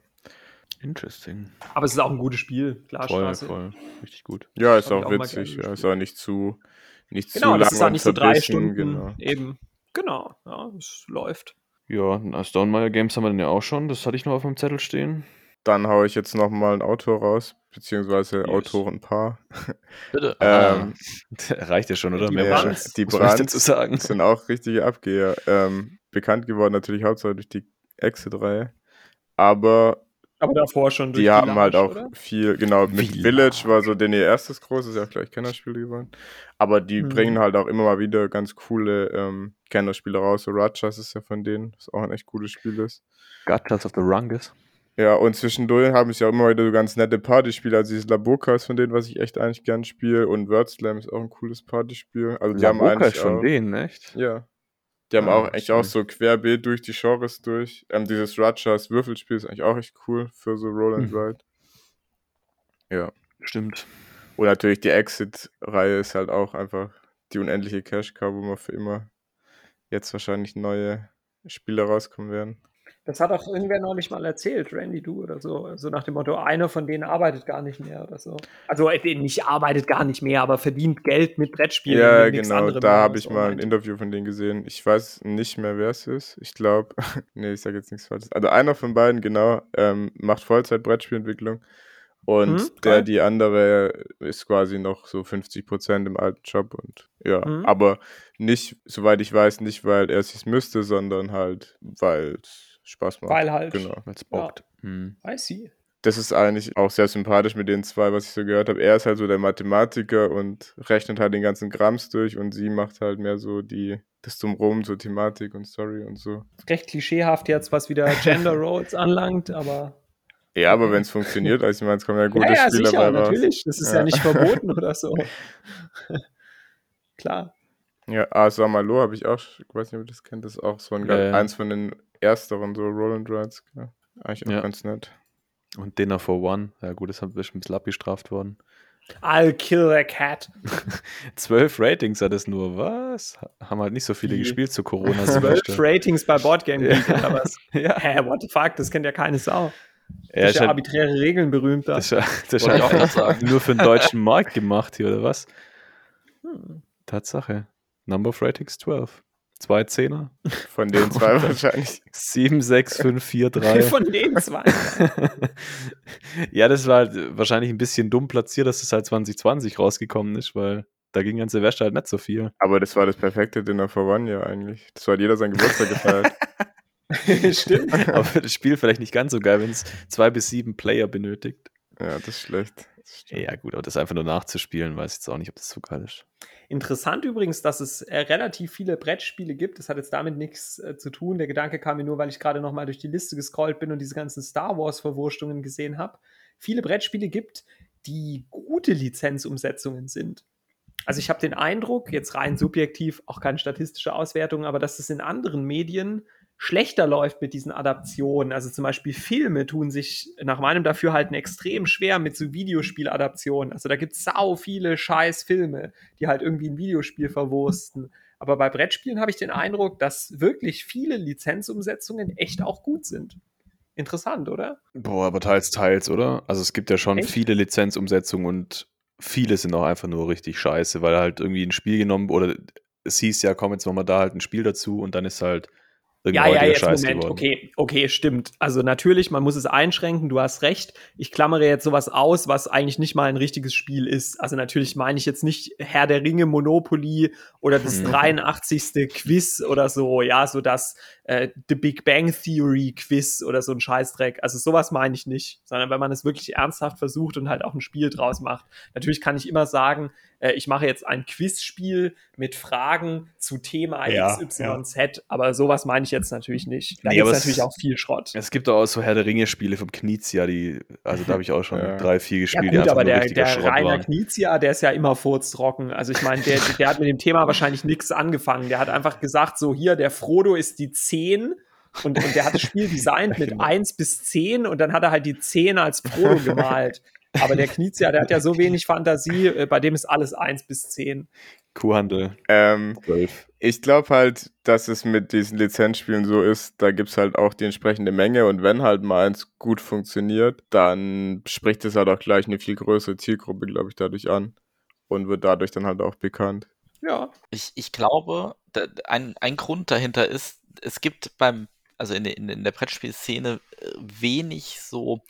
Interesting. Aber es ist auch ein gutes Spiel, Voll, Glasstraße. voll. Richtig gut. Ja, ist auch auch witzig. Ja, ist auch nicht zu, nicht zu Genau, lang das ist auch nicht so drei Stunden. Genau. Eben. Genau, ja, es läuft. Ja, Stonemeyer Games haben wir dann ja auch schon. Das hatte ich noch auf meinem Zettel stehen. Dann haue ich jetzt nochmal ein Autor raus, beziehungsweise Yes. Autorenpaar. Bitte. Ah. Ähm, Reicht ja schon, oder? Die Mehr ja, Brands. die Brands dazu sagen. sind auch richtige Abgeher. Ähm, bekannt geworden natürlich hauptsächlich durch die Exit-Reihe. Aber Aber davor schon durch die haben halt Village, auch oder? viel, genau, mit Village. Village war so denn ihr erstes großes, ja gleich Kennerspiel geworden. Aber die Mhm. bringen halt auch immer mal wieder ganz coole ähm, Kennerspiele raus. So Rajas ist ja von denen, was auch ein echt cooles Spiel ist. Gotchas of the Rungus. Ja, und zwischendurch haben sie ja immer wieder so ganz nette Partyspiele. Also dieses Laboka ist von denen, was ich echt eigentlich gern spiele. Und Wordslam ist auch ein cooles Partyspiel. Also die haben Laboka eigentlich ist von auch, denen, echt? Ja. Die haben Ah, auch eigentlich auch so querbeet durch die Genres durch. Ähm, dieses Rajas Würfelspiel ist eigentlich auch echt cool für so Roll and Mhm. Ride. Ja. Stimmt. Und natürlich die Exit-Reihe ist halt auch einfach die unendliche Cash-Cow, wo wir für immer jetzt wahrscheinlich neue Spiele rauskommen werden. Das hat auch irgendwer neulich mal erzählt, Randy, du oder so. So nach dem Motto, einer von denen arbeitet gar nicht mehr oder so. Also äh, nicht arbeitet gar nicht mehr, aber verdient Geld mit Brettspielen. ja, genau, da habe ich mal ein. Interview von denen gesehen. Ich weiß nicht mehr, wer es ist. Ich glaube, nee, ich sage jetzt nichts Falsches. Also einer von beiden, genau, ähm, macht Vollzeit-Brettspielentwicklung. Und Mhm, der, die andere ist quasi noch so 50% im alten Job und ja, Mhm. aber nicht, soweit ich weiß, nicht, weil er es sich müsste, sondern halt, weil es Spaß macht. Weil halt. Genau. Weil es bockt. Hm. I see. Das ist eigentlich auch sehr sympathisch mit den zwei, was ich so gehört habe. Er ist halt so der Mathematiker und rechnet halt den ganzen Grams durch und sie macht halt mehr so die, das Drumherum, so Thematik und Story und so. Recht klischeehaft jetzt, was wieder Gender Roles anlangt, aber. Ja, aber wenn es funktioniert, also ich meine, es kommen ja gute ja, ja, Spieler sicher, natürlich. Das ist ja. Ja. nicht verboten oder so. Klar. Ja, Asamalo habe ich auch, ich weiß nicht, ob ihr das kennt, das ist auch so ein Ja, ja. eins von den ersteren, so Roll and Rides. Ja. Eigentlich auch Ja. ganz nett. Und Dinner for One. Ja, gut, das ist ein bisschen abgestraft worden. I'll kill that cat. Zwölf Ratings hat es nur. Was? Haben halt nicht so viele Wie? gespielt zu Corona. Zwölf Ratings bei Boardgame Geek Ja. oder was? ja. Hä, what the fuck? Das kennt ja keine Sau. Er Das ist ja arbiträre Regeln berühmt. da. das ist, ja- das ist auch sagen. nur für den deutschen Markt gemacht hier, oder was? Hm. Tatsache. Number of Ratings 12. Zwei Zehner. Von den zwei wahrscheinlich. 7, 6, 5, 4, 3. Von den zwei. ja, das war halt wahrscheinlich ein bisschen dumm platziert, dass es halt 2020 rausgekommen ist, weil da ging an Silvester halt nicht so viel. Aber das war das perfekte Dinner for One ja eigentlich. Das hat jeder seinen Geburtstag gefeiert. Stimmt. Aber das Spiel vielleicht nicht ganz so geil, wenn es zwei bis sieben Player benötigt. Ja, das ist schlecht. Das. Ja, gut, aber das einfach nur nachzuspielen, weiß ich jetzt auch nicht, ob das so geil ist. Interessant übrigens, dass es äh, relativ viele Brettspiele gibt. Das hat jetzt damit nichts äh, zu tun. Der Gedanke kam mir nur, weil ich gerade noch mal durch die Liste gescrollt bin und diese ganzen Star Wars-Verwurstungen gesehen habe. Viele Brettspiele gibt, die gute Lizenzumsetzungen sind. Also ich habe den Eindruck, jetzt rein subjektiv, auch keine statistische Auswertung, aber dass es in anderen Medien schlechter läuft mit diesen Adaptionen. Also zum Beispiel Filme tun sich nach meinem Dafürhalten extrem schwer mit so Videospieladaptionen. Also da gibt es sau viele scheiß Filme, die halt irgendwie ein Videospiel verwursten. Aber bei Brettspielen habe ich den Eindruck, dass wirklich viele Lizenzumsetzungen echt auch gut sind. Interessant, oder? Boah, aber teils, teils, oder? Also es gibt ja schon Echt? viele Lizenzumsetzungen und viele sind auch einfach nur richtig scheiße, weil halt irgendwie ein Spiel genommen oder es hieß ja, komm, jetzt machen wir da halt ein Spiel dazu und dann ist halt Ja, ja, jetzt Scheiß Moment. geworden. Okay, okay, stimmt. Also natürlich, man muss es einschränken, du hast recht. Ich klammere jetzt sowas aus, was eigentlich nicht mal ein richtiges Spiel ist. Also natürlich meine ich jetzt nicht Herr der Ringe, Monopoly oder das Mhm. 83. Quiz oder so, ja, so das äh, The Big Bang Theory Quiz oder so ein Scheißdreck. Also sowas meine ich nicht, sondern wenn man es wirklich ernsthaft versucht und halt auch ein Spiel draus macht. Natürlich kann ich immer sagen, äh, ich mache jetzt ein Quizspiel mit Fragen zu Thema Ja, XYZ, aber sowas meine ich jetzt natürlich nicht. Da Nee, gibt es natürlich auch viel Schrott. Es gibt auch so Herr der Ringe-Spiele vom Knizia, die, also da habe ich auch schon Ja. drei, vier Ja gespielt, gut, aber nur der, der Schrott Rainer waren. Knizia, der ist ja immer furztrocken. Also ich meine, der, der hat mit dem Thema wahrscheinlich nichts angefangen. Der hat einfach gesagt, so hier, der Frodo ist die 10 und, und der hat das Spiel designt mit Genau. 1 bis 10 und dann hat er halt die 10 als Frodo gemalt. Aber der Knizia, der hat ja so wenig Fantasie, äh, bei dem ist alles 1 bis 10. Kuhhandel Ähm, 12. ich glaube halt, dass es mit diesen Lizenzspielen so ist, da gibt es halt auch die entsprechende Menge und wenn halt mal eins gut funktioniert, dann spricht es halt auch gleich eine viel größere Zielgruppe, glaube ich, dadurch an und wird dadurch dann halt auch bekannt. Ja. Ich, ich glaube, da, ein, ein Grund dahinter ist, es gibt beim, also in, der- in, in der Brettspielszene äh, wenig so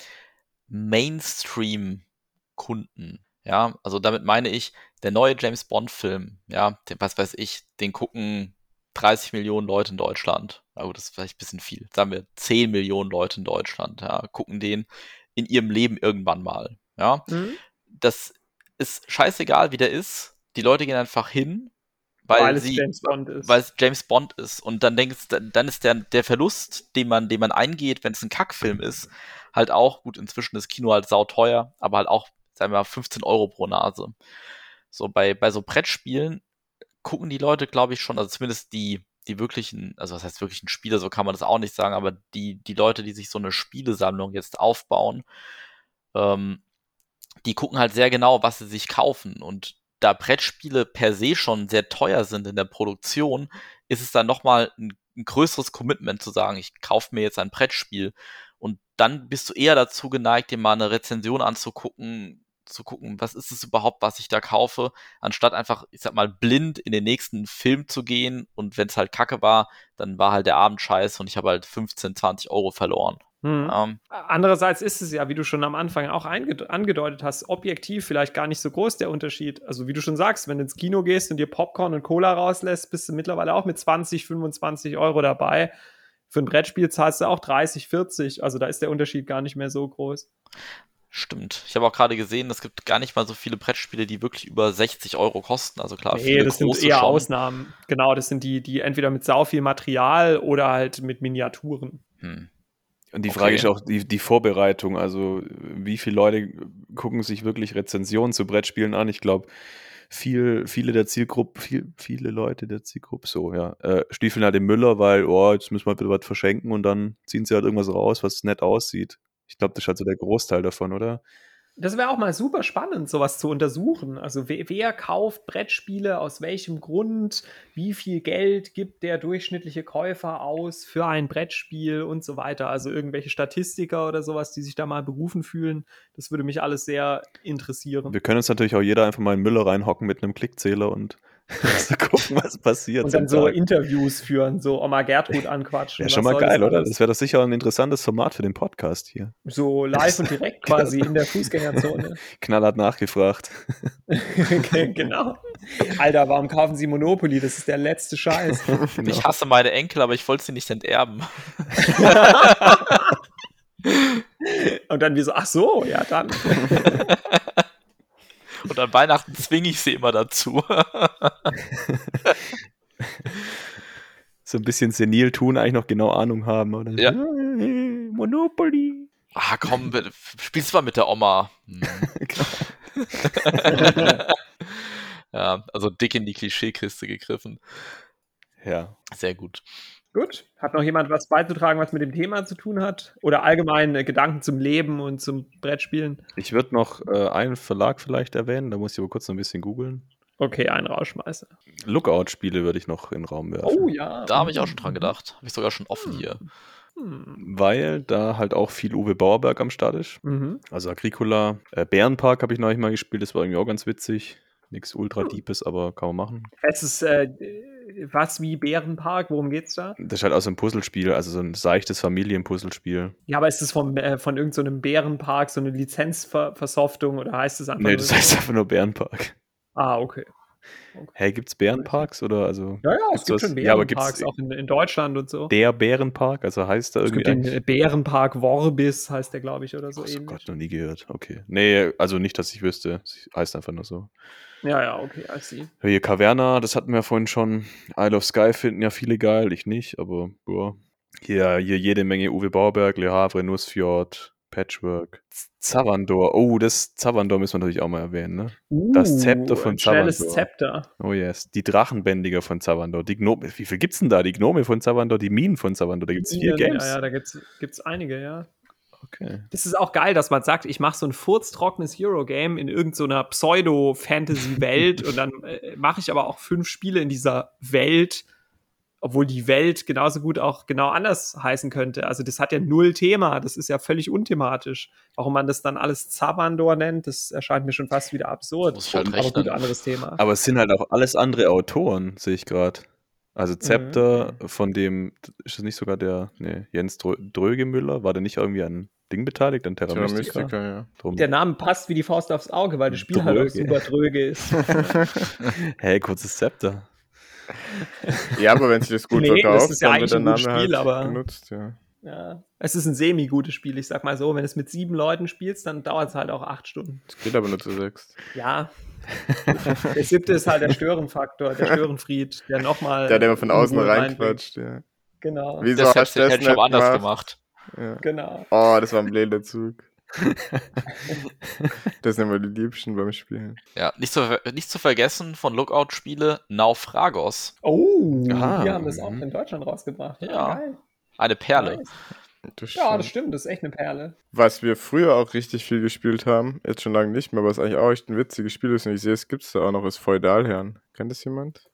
Mainstream-Kunden. Ja, also damit meine ich, der neue James Bond-Film, ja, den, was weiß ich, den gucken 30 Millionen Leute in Deutschland. Na gut, das ist vielleicht ein bisschen viel. Sagen wir 10 Millionen Leute in Deutschland, ja, gucken den in ihrem Leben irgendwann mal. Ja, Mhm. das ist scheißegal, wie der ist. Die Leute gehen einfach hin, weil, Weil es sie, James Bond ist. weil es James Bond ist. Und dann denkst, dann dann ist der, der Verlust, den man, den man eingeht, wenn es ein Kackfilm ist, halt auch, gut, inzwischen ist Kino halt sauteuer, aber halt auch, sagen wir mal, 15 Euro pro Nase. So, bei, bei so Brettspielen gucken die Leute, glaube ich, schon, also zumindest die, die wirklichen, also was heißt wirklichen Spieler, so kann man das auch nicht sagen, aber die, die Leute, die sich so eine Spielesammlung jetzt aufbauen, ähm, die gucken halt sehr genau, was sie sich kaufen. Und da Brettspiele per se schon sehr teuer sind in der Produktion, ist es dann nochmal ein, ein größeres Commitment zu sagen, ich kaufe mir jetzt ein Brettspiel. Und dann bist du eher dazu geneigt, dir mal eine Rezension anzugucken, zu gucken, was ist es überhaupt, was ich da kaufe, anstatt einfach, ich sag mal, blind in den nächsten Film zu gehen und wenn es halt kacke war, dann war halt der Abend scheiße und ich habe halt 15, 20 Euro verloren. Mhm. Ähm, Andererseits ist es ja, wie du schon am Anfang auch angedeutet hast, objektiv vielleicht gar nicht so groß der Unterschied. Also wie du schon sagst, wenn du ins Kino gehst und dir Popcorn und Cola rauslässt, bist du mittlerweile auch mit 20, 25 Euro dabei. Für ein Brettspiel zahlst du auch 30, 40. Also da ist der Unterschied gar nicht mehr so groß. Stimmt. Ich habe auch gerade gesehen, es gibt gar nicht mal so viele Brettspiele, die wirklich über 60 Euro kosten. Also klar, Nee, viele das sind eher schon. Ausnahmen. Genau, das sind die, die entweder mit sau viel Material oder halt mit Miniaturen. Hm. Und die Okay. Frage ist auch die, die Vorbereitung. Also, wie viele Leute gucken sich wirklich Rezensionen zu Brettspielen an? Ich glaube, viel, viele der Zielgruppe, viel, viele Leute der Zielgruppe, so, ja, äh, stiefeln halt im Müller, weil, oh, jetzt müssen wir bitte was verschenken und dann ziehen sie halt irgendwas raus, was nett aussieht. Ich glaube, das ist halt so der Großteil davon, oder? Das wäre auch mal super spannend, sowas zu untersuchen. Also wer, wer kauft Brettspiele, aus welchem Grund, wie viel Geld gibt der durchschnittliche Käufer aus für ein Brettspiel und so weiter. Also irgendwelche Statistiker oder sowas, die sich da mal berufen fühlen. Das würde mich alles sehr interessieren. Wir können uns natürlich auch jeder einfach mal in Müller reinhocken mit einem Klickzähler und so gucken, was passiert. Und dann so Tag. Interviews führen, so Oma Gertrud anquatschen. Wäre Was schon mal geil, das oder? Das wäre doch sicher ein interessantes Format für den Podcast hier. So live und direkt quasi in der Fußgängerzone. Knallhart nachgefragt. genau. Alter, warum kaufen Sie Monopoly? Das ist der letzte Scheiß. Genau. Ich hasse meine Enkel, aber ich wollte sie nicht enterben. Und dann wie so, ach so, ja dann. Und an Weihnachten zwinge ich sie immer dazu. so ein bisschen senil tun, eigentlich noch genau Ahnung haben, oder? Ja. Monopoly. ah, komm, bitte, spiel's mal mit der Oma. Hm. ja, also dick in die Klischeekiste gegriffen. Ja. Sehr gut. Gut. Hat noch jemand was beizutragen, was mit dem Thema zu tun hat? Oder allgemein äh, Gedanken zum Leben und zum Brettspielen? Ich würde noch äh, einen Verlag vielleicht erwähnen, da muss ich aber kurz noch ein bisschen googeln. Okay, einen Rausschmeißer. Lookout-Spiele würde ich noch in den Raum werfen. Oh ja. Da habe ich auch schon dran gedacht. Habe ich sogar schon offen hier. Hm. Weil da halt auch viel Uwe Bauerberg am Start ist. Mhm. Also Agricola. Äh, Bärenpark habe ich neulich mal gespielt, das war irgendwie auch ganz witzig. Nichts ultra Deepes, aber kann man machen. Es ist äh, was wie Bärenpark, worum geht's da? Das ist halt auch so ein Puzzlespiel, also so ein seichtes Familienpuzzlespiel. Ja, aber ist es vom, äh, von irgendeinem so Bärenpark so eine Lizenzversoftung oder heißt es einfach Nee, nur das heißt einfach nur Bärenpark. Ah, okay. Hey, gibt's Bärenparks oder also Ja, ja, es gibt was- schon ja, aber Bärenparks, gibt's- auch in, in Deutschland und so. der Bärenpark? Also heißt da Es irgendwie gibt den äh, Bärenpark Worbis, heißt der, glaube ich, oder so Oh ähnlich. Gott, noch nie gehört. Okay. Nee, also nicht, dass ich wüsste. Es heißt einfach nur so. Ja, ja, okay, I see. Hier Caverna, das hatten wir ja vorhin schon. Isle of Sky finden ja viele geil, ich nicht, aber boah. Hier, hier jede Menge Uwe Bauberg, Le Havre, Nussfjord, Patchwork. Zavandor. Oh, das Zavandor müssen wir natürlich auch mal erwähnen, ne? Das Zepter von Zavandor. Zepter. Oh yes. Die Drachenbändiger von Zavandor. Die Gnome. Wie viel gibt's denn da? Die Gnome von Zavandor, die Minen von Zavandor. Da gibt's viel Ja, Games. Ja, ja, da gibt's, gibt's einige, ja. Okay. Das ist auch geil, dass man sagt, ich mache so ein furztrockenes Eurogame in irgendeiner Pseudo-Fantasy-Welt und dann äh, mache ich aber auch fünf Spiele in dieser Welt, obwohl die Welt genauso gut auch genau anders heißen könnte. Also das hat ja null Thema, das ist ja völlig unthematisch. Warum man das dann alles Zabandor nennt, das erscheint mir schon fast wieder absurd. Muss ich halt aber rechnen. gut, anderes Thema. Aber es sind halt auch alles andere Autoren, sehe ich gerade. Also Zepter, Mhm. von dem, ist das nicht sogar der, nee, Jens Drö Drögemüller, war der nicht irgendwie an Ding beteiligt, an Terra Terra Mystica? Mystica, ja. Drum. Der Name passt wie die Faust aufs Auge, weil das Spiel halt auch super dröge ist. hey, kurzes Zepter. Ja, aber wenn sich das gut Nee, das verkauft, ist ja dann wird eigentlich der Name Spiel, halt aber- genutzt, ja. Ja. Es ist ein semi-gutes Spiel, ich sag mal so. Wenn du es mit sieben Leuten spielst, dann dauert es halt auch acht Stunden. Es geht aber nur zu sechs. Ja. der siebte ist halt der Störenfaktor, der Störenfried, der nochmal. Der, der immer von außen reinquatscht, ja. Genau. Wieso Das hast du hätte das nicht anders gemacht? gemacht. Ja. Genau. Oh, das war ein blöder Zug. das sind immer die Liebsten beim Spielen. Ja, nicht zu, nicht zu vergessen von Lookout-Spiele Naufragos. Oh, Ah, wir haben das auch mhm. in Deutschland rausgebracht. Ja. geil. Eine Perle. Nice. Das Ja, das stimmt. das ist echt eine Perle. Was wir früher auch richtig viel gespielt haben, jetzt schon lange nicht mehr, aber es eigentlich auch echt ein witziges Spiel ist, und ich sehe, es gibt es da auch noch, ist Feudalherren. Kennt das jemand?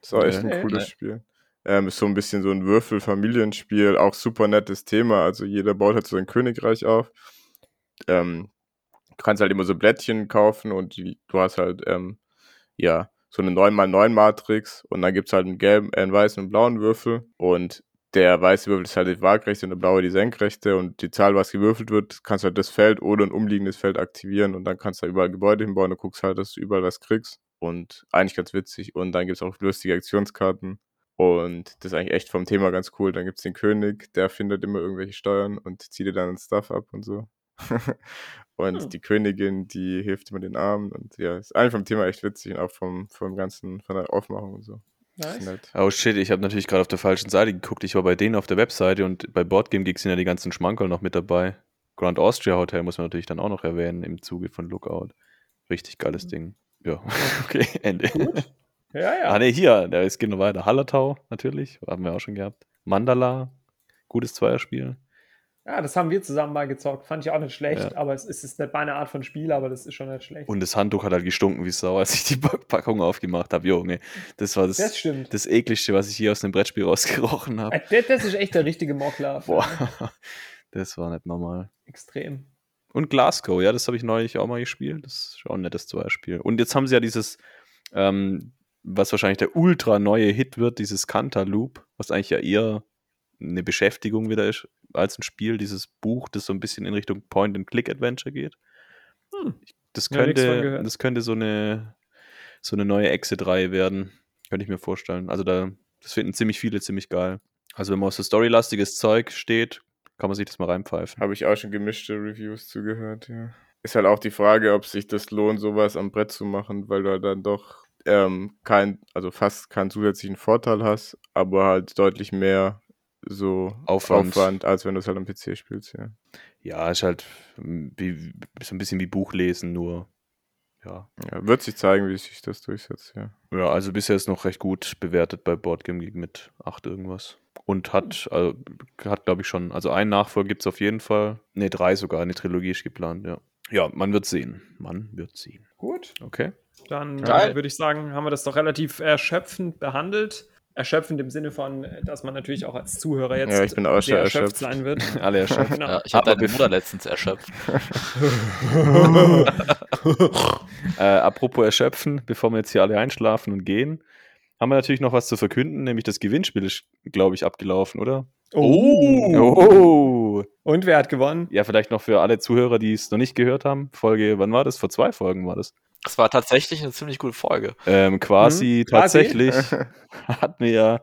Das ist auch echt Nee. ein cooles Nee. Spiel. Ähm, ist so ein bisschen so ein Würfel-Familienspiel, auch super nettes Thema. Also jeder baut halt so ein Königreich auf. Ähm, du kannst halt immer so Blättchen kaufen und die, du hast halt, ähm, ja, so eine 9x9-Matrix und dann gibt es halt einen gelben, äh, einen weißen und einen blauen Würfel und der weiße Würfel ist halt die waagrechte und der blaue die senkrechte und die Zahl, was gewürfelt wird, kannst du halt das Feld oder ein umliegendes Feld aktivieren und dann kannst du da überall Gebäude hinbauen und guckst halt, dass du überall was kriegst und eigentlich ganz witzig und dann gibt es auch lustige Aktionskarten und das ist eigentlich echt vom Thema ganz cool. Dann gibt es den König, der findet immer irgendwelche Steuern und zieht dir dann den Stuff ab und so. und Hm. die Königin, die hilft immer den Armen und ja, ist eigentlich vom Thema echt witzig und auch vom, vom ganzen, von der Aufmachung und so. Nice. halt, Oh shit, ich habe natürlich gerade auf der falschen Seite geguckt. Ich war bei denen auf der Webseite und bei Boardgame Geeks sind ja die ganzen Schmankerl noch mit dabei. Grand Austria Hotel muss man natürlich dann auch noch erwähnen im Zuge von Lookout. Richtig geiles Ding. Ja, okay, Ende. Gut. Ja, ja. Ah ne, hier, da es geht noch weiter. Hallertau natürlich, haben wir auch schon gehabt. Mandala, gutes Zweierspiel. Ja, das haben wir zusammen mal gezockt. Fand ich auch nicht schlecht, Ja. aber es ist, es ist nicht meine Art von Spiel, aber das ist schon nicht schlecht. Und das Handtuch hat halt gestunken wie Sau, als ich die Packung aufgemacht habe. Junge, das war das, das das ekligste, was ich hier aus einem Brettspiel rausgerochen habe. Äh, das, das ist echt der richtige Mockler. Boah, das war nicht normal. Extrem. Und Glasgow, ja, das habe ich neulich auch mal gespielt. Das ist schon ein nettes Zweierspiel. Und jetzt haben sie ja dieses, ähm, was wahrscheinlich der ultra neue Hit wird, dieses Cantaloupe, was eigentlich ja eher eine Beschäftigung wieder ist als ein Spiel, dieses Buch, das so ein bisschen in Richtung Point-and-Click-Adventure geht. Hm. Das Ja, könnte, gehört. das könnte so eine, so eine neue Exit-Reihe werden. Könnte ich mir vorstellen. Also da, das finden ziemlich viele ziemlich geil. Also wenn man auf so storylastiges Zeug steht, kann man sich das mal reinpfeifen. Habe ich auch schon gemischte Reviews zugehört, ja. Ist halt auch die Frage, ob sich das lohnt, sowas am Brett zu machen, weil du halt dann doch ähm, kein, also fast keinen zusätzlichen Vorteil hast, aber halt deutlich mehr so Aufwand. als wenn du es halt am PC spielst, ja. Ja, ist halt mm, wie, so ein bisschen wie Buchlesen, nur ja. ja. Wird sich zeigen, wie sich das durchsetzt, ja. Ja, also bisher ist noch recht gut bewertet bei Boardgame Geek mit 8 irgendwas. Und hat, also, hat glaube ich schon, also einen Nachfolger gibt es auf jeden Fall. Ne, drei sogar, eine Trilogie ist geplant, ja. Ja, man wird sehen. Man wird sehen. Gut. Okay. Dann äh, würde ich sagen, haben wir das doch relativ erschöpfend behandelt. Erschöpfend im Sinne von, äh, dass man natürlich auch als Zuhörer jetzt Ja, ich bin auch sehr erschöpft erschöpft. sein wird. Alle erschöpft. Genau. Ja, ich habe Aber deine bef- Mutter letztens erschöpft. äh, apropos erschöpfen, bevor wir jetzt hier alle einschlafen und gehen, haben wir natürlich noch was zu verkünden, nämlich das Gewinnspiel ist, glaube ich, abgelaufen, oder? Oh. Oh! Und wer hat gewonnen? Ja, vielleicht noch für alle Zuhörer, die es noch nicht gehört haben. Folge, wann war das? Vor zwei Folgen war das. Das war tatsächlich eine ziemlich gute Folge. Ähm, quasi Mhm, quasi. tatsächlich hatten wir ja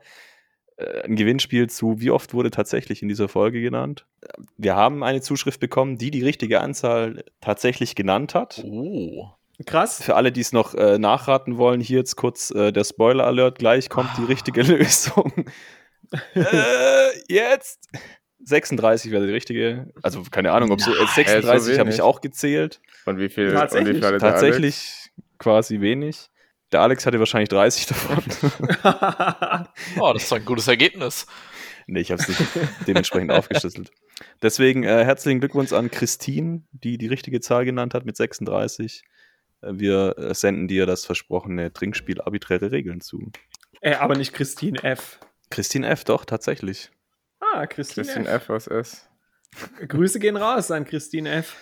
ein Gewinnspiel zu, wie oft wurde tatsächlich in dieser Folge genannt. Wir haben eine Zuschrift bekommen, die die richtige Anzahl tatsächlich genannt hat. Oh. Krass. Für alle, die es noch äh, nachraten wollen, hier jetzt kurz äh, der Spoiler-Alert. Gleich kommt die richtige Lösung. äh, jetzt! 36 wäre die richtige. Also keine Ahnung, ob so äh, 36 habe ich auch gezählt. Und wie viel, und wie Tatsächlich. viel Tatsächlich quasi wenig. Der Alex hatte wahrscheinlich 30 davon. Oh, das ist doch ein gutes Ergebnis. Nee, ich habe es nicht dementsprechend aufgeschlüsselt. Deswegen äh, herzlichen Glückwunsch an Christine, die die richtige Zahl genannt hat mit 36. Äh, wir äh, senden dir das versprochene Trinkspiel arbiträre Regeln zu. Äh, aber nicht Christine F. Christine F., doch, tatsächlich. Ah, Christine, Christian F. F. aus S. Grüße gehen raus an Christine F.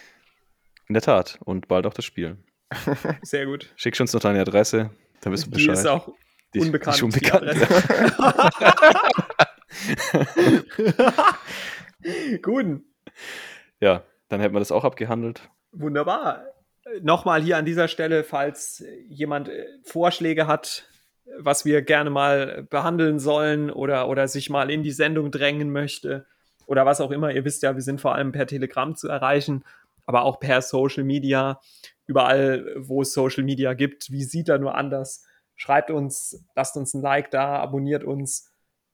In der Tat. Und bald auch das Spiel. Sehr gut. Schickst uns noch deine Adresse, dann wissen wir Die Bescheid. ist auch Die- die unbekannt. die bekannt. Adresse. gut. ja, dann hätten wir das auch abgehandelt. Wunderbar. Nochmal hier an dieser Stelle, falls jemand äh, Vorschläge hat, was wir gerne mal behandeln sollen oder, oder sich mal in die Sendung drängen möchte oder was auch immer. Ihr wisst ja, wir sind vor allem per Telegram zu erreichen, aber auch per Social Media. Überall, wo es Social Media gibt, wie sieht er nur anders? Schreibt uns, lasst uns ein Like da, abonniert uns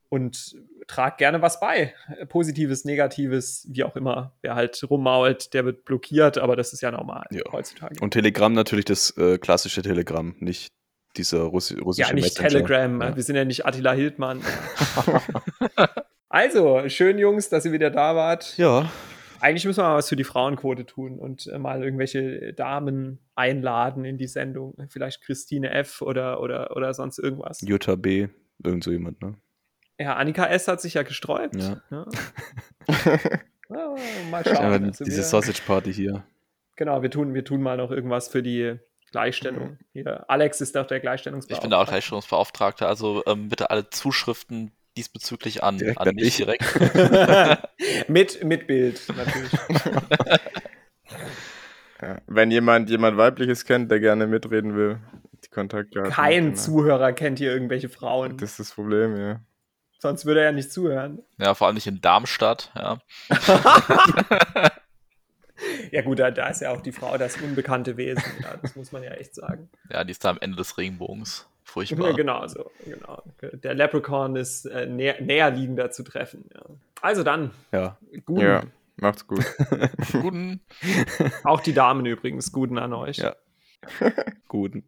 und tragt gerne was bei. Positives, Negatives, wie auch immer. Wer halt rummault, der wird blockiert, aber das ist ja normal Ja. heutzutage. Und Telegram natürlich das äh, klassische Telegram, nicht dieser Russi russische ja, nicht Messenger. Telegram. Ja. Wir sind ja nicht Attila Hildmann. also, schön, Jungs, dass ihr wieder da wart. Ja, Eigentlich müssen wir mal was für die Frauenquote tun und äh, mal irgendwelche Damen einladen in die Sendung. Vielleicht Christine F. oder, oder, oder sonst irgendwas. Jutta B., irgend so jemand, ne? Ja, Annika S. hat sich ja gesträubt. Ja. Ja. Ja, mal schauen. Also diese Sausage Party hier. Genau, wir tun, wir tun mal noch irgendwas für die Gleichstellung. Hier, Alex ist doch der Ich Gleichstellungsbeauftragte. bin da auch Gleichstellungsbeauftragter, also ähm, bitte alle Zuschriften diesbezüglich an, Direkt an an mich dich. direkt. mit, mit Bild, natürlich. Ja. Wenn jemand jemand weibliches kennt, der gerne mitreden will, die Kontaktdaten. Kein genau. Zuhörer kennt hier irgendwelche Frauen. Das ist das Problem, ja. Sonst würde er ja nicht zuhören. Ja, vor allem nicht in Darmstadt, ja. Ja, gut, da, da ist ja auch die Frau das unbekannte Wesen. Ja, das muss man ja echt sagen. Ja, die ist da am Ende des Regenbogens. Ja, Furchtbar. genau so. Genau. Der Leprechaun ist äh, näher, näherliegender zu treffen. Ja. Also dann, Ja, guten. Ja, macht's gut. Guten. Auch die Damen übrigens, guten an euch. Ja. guten.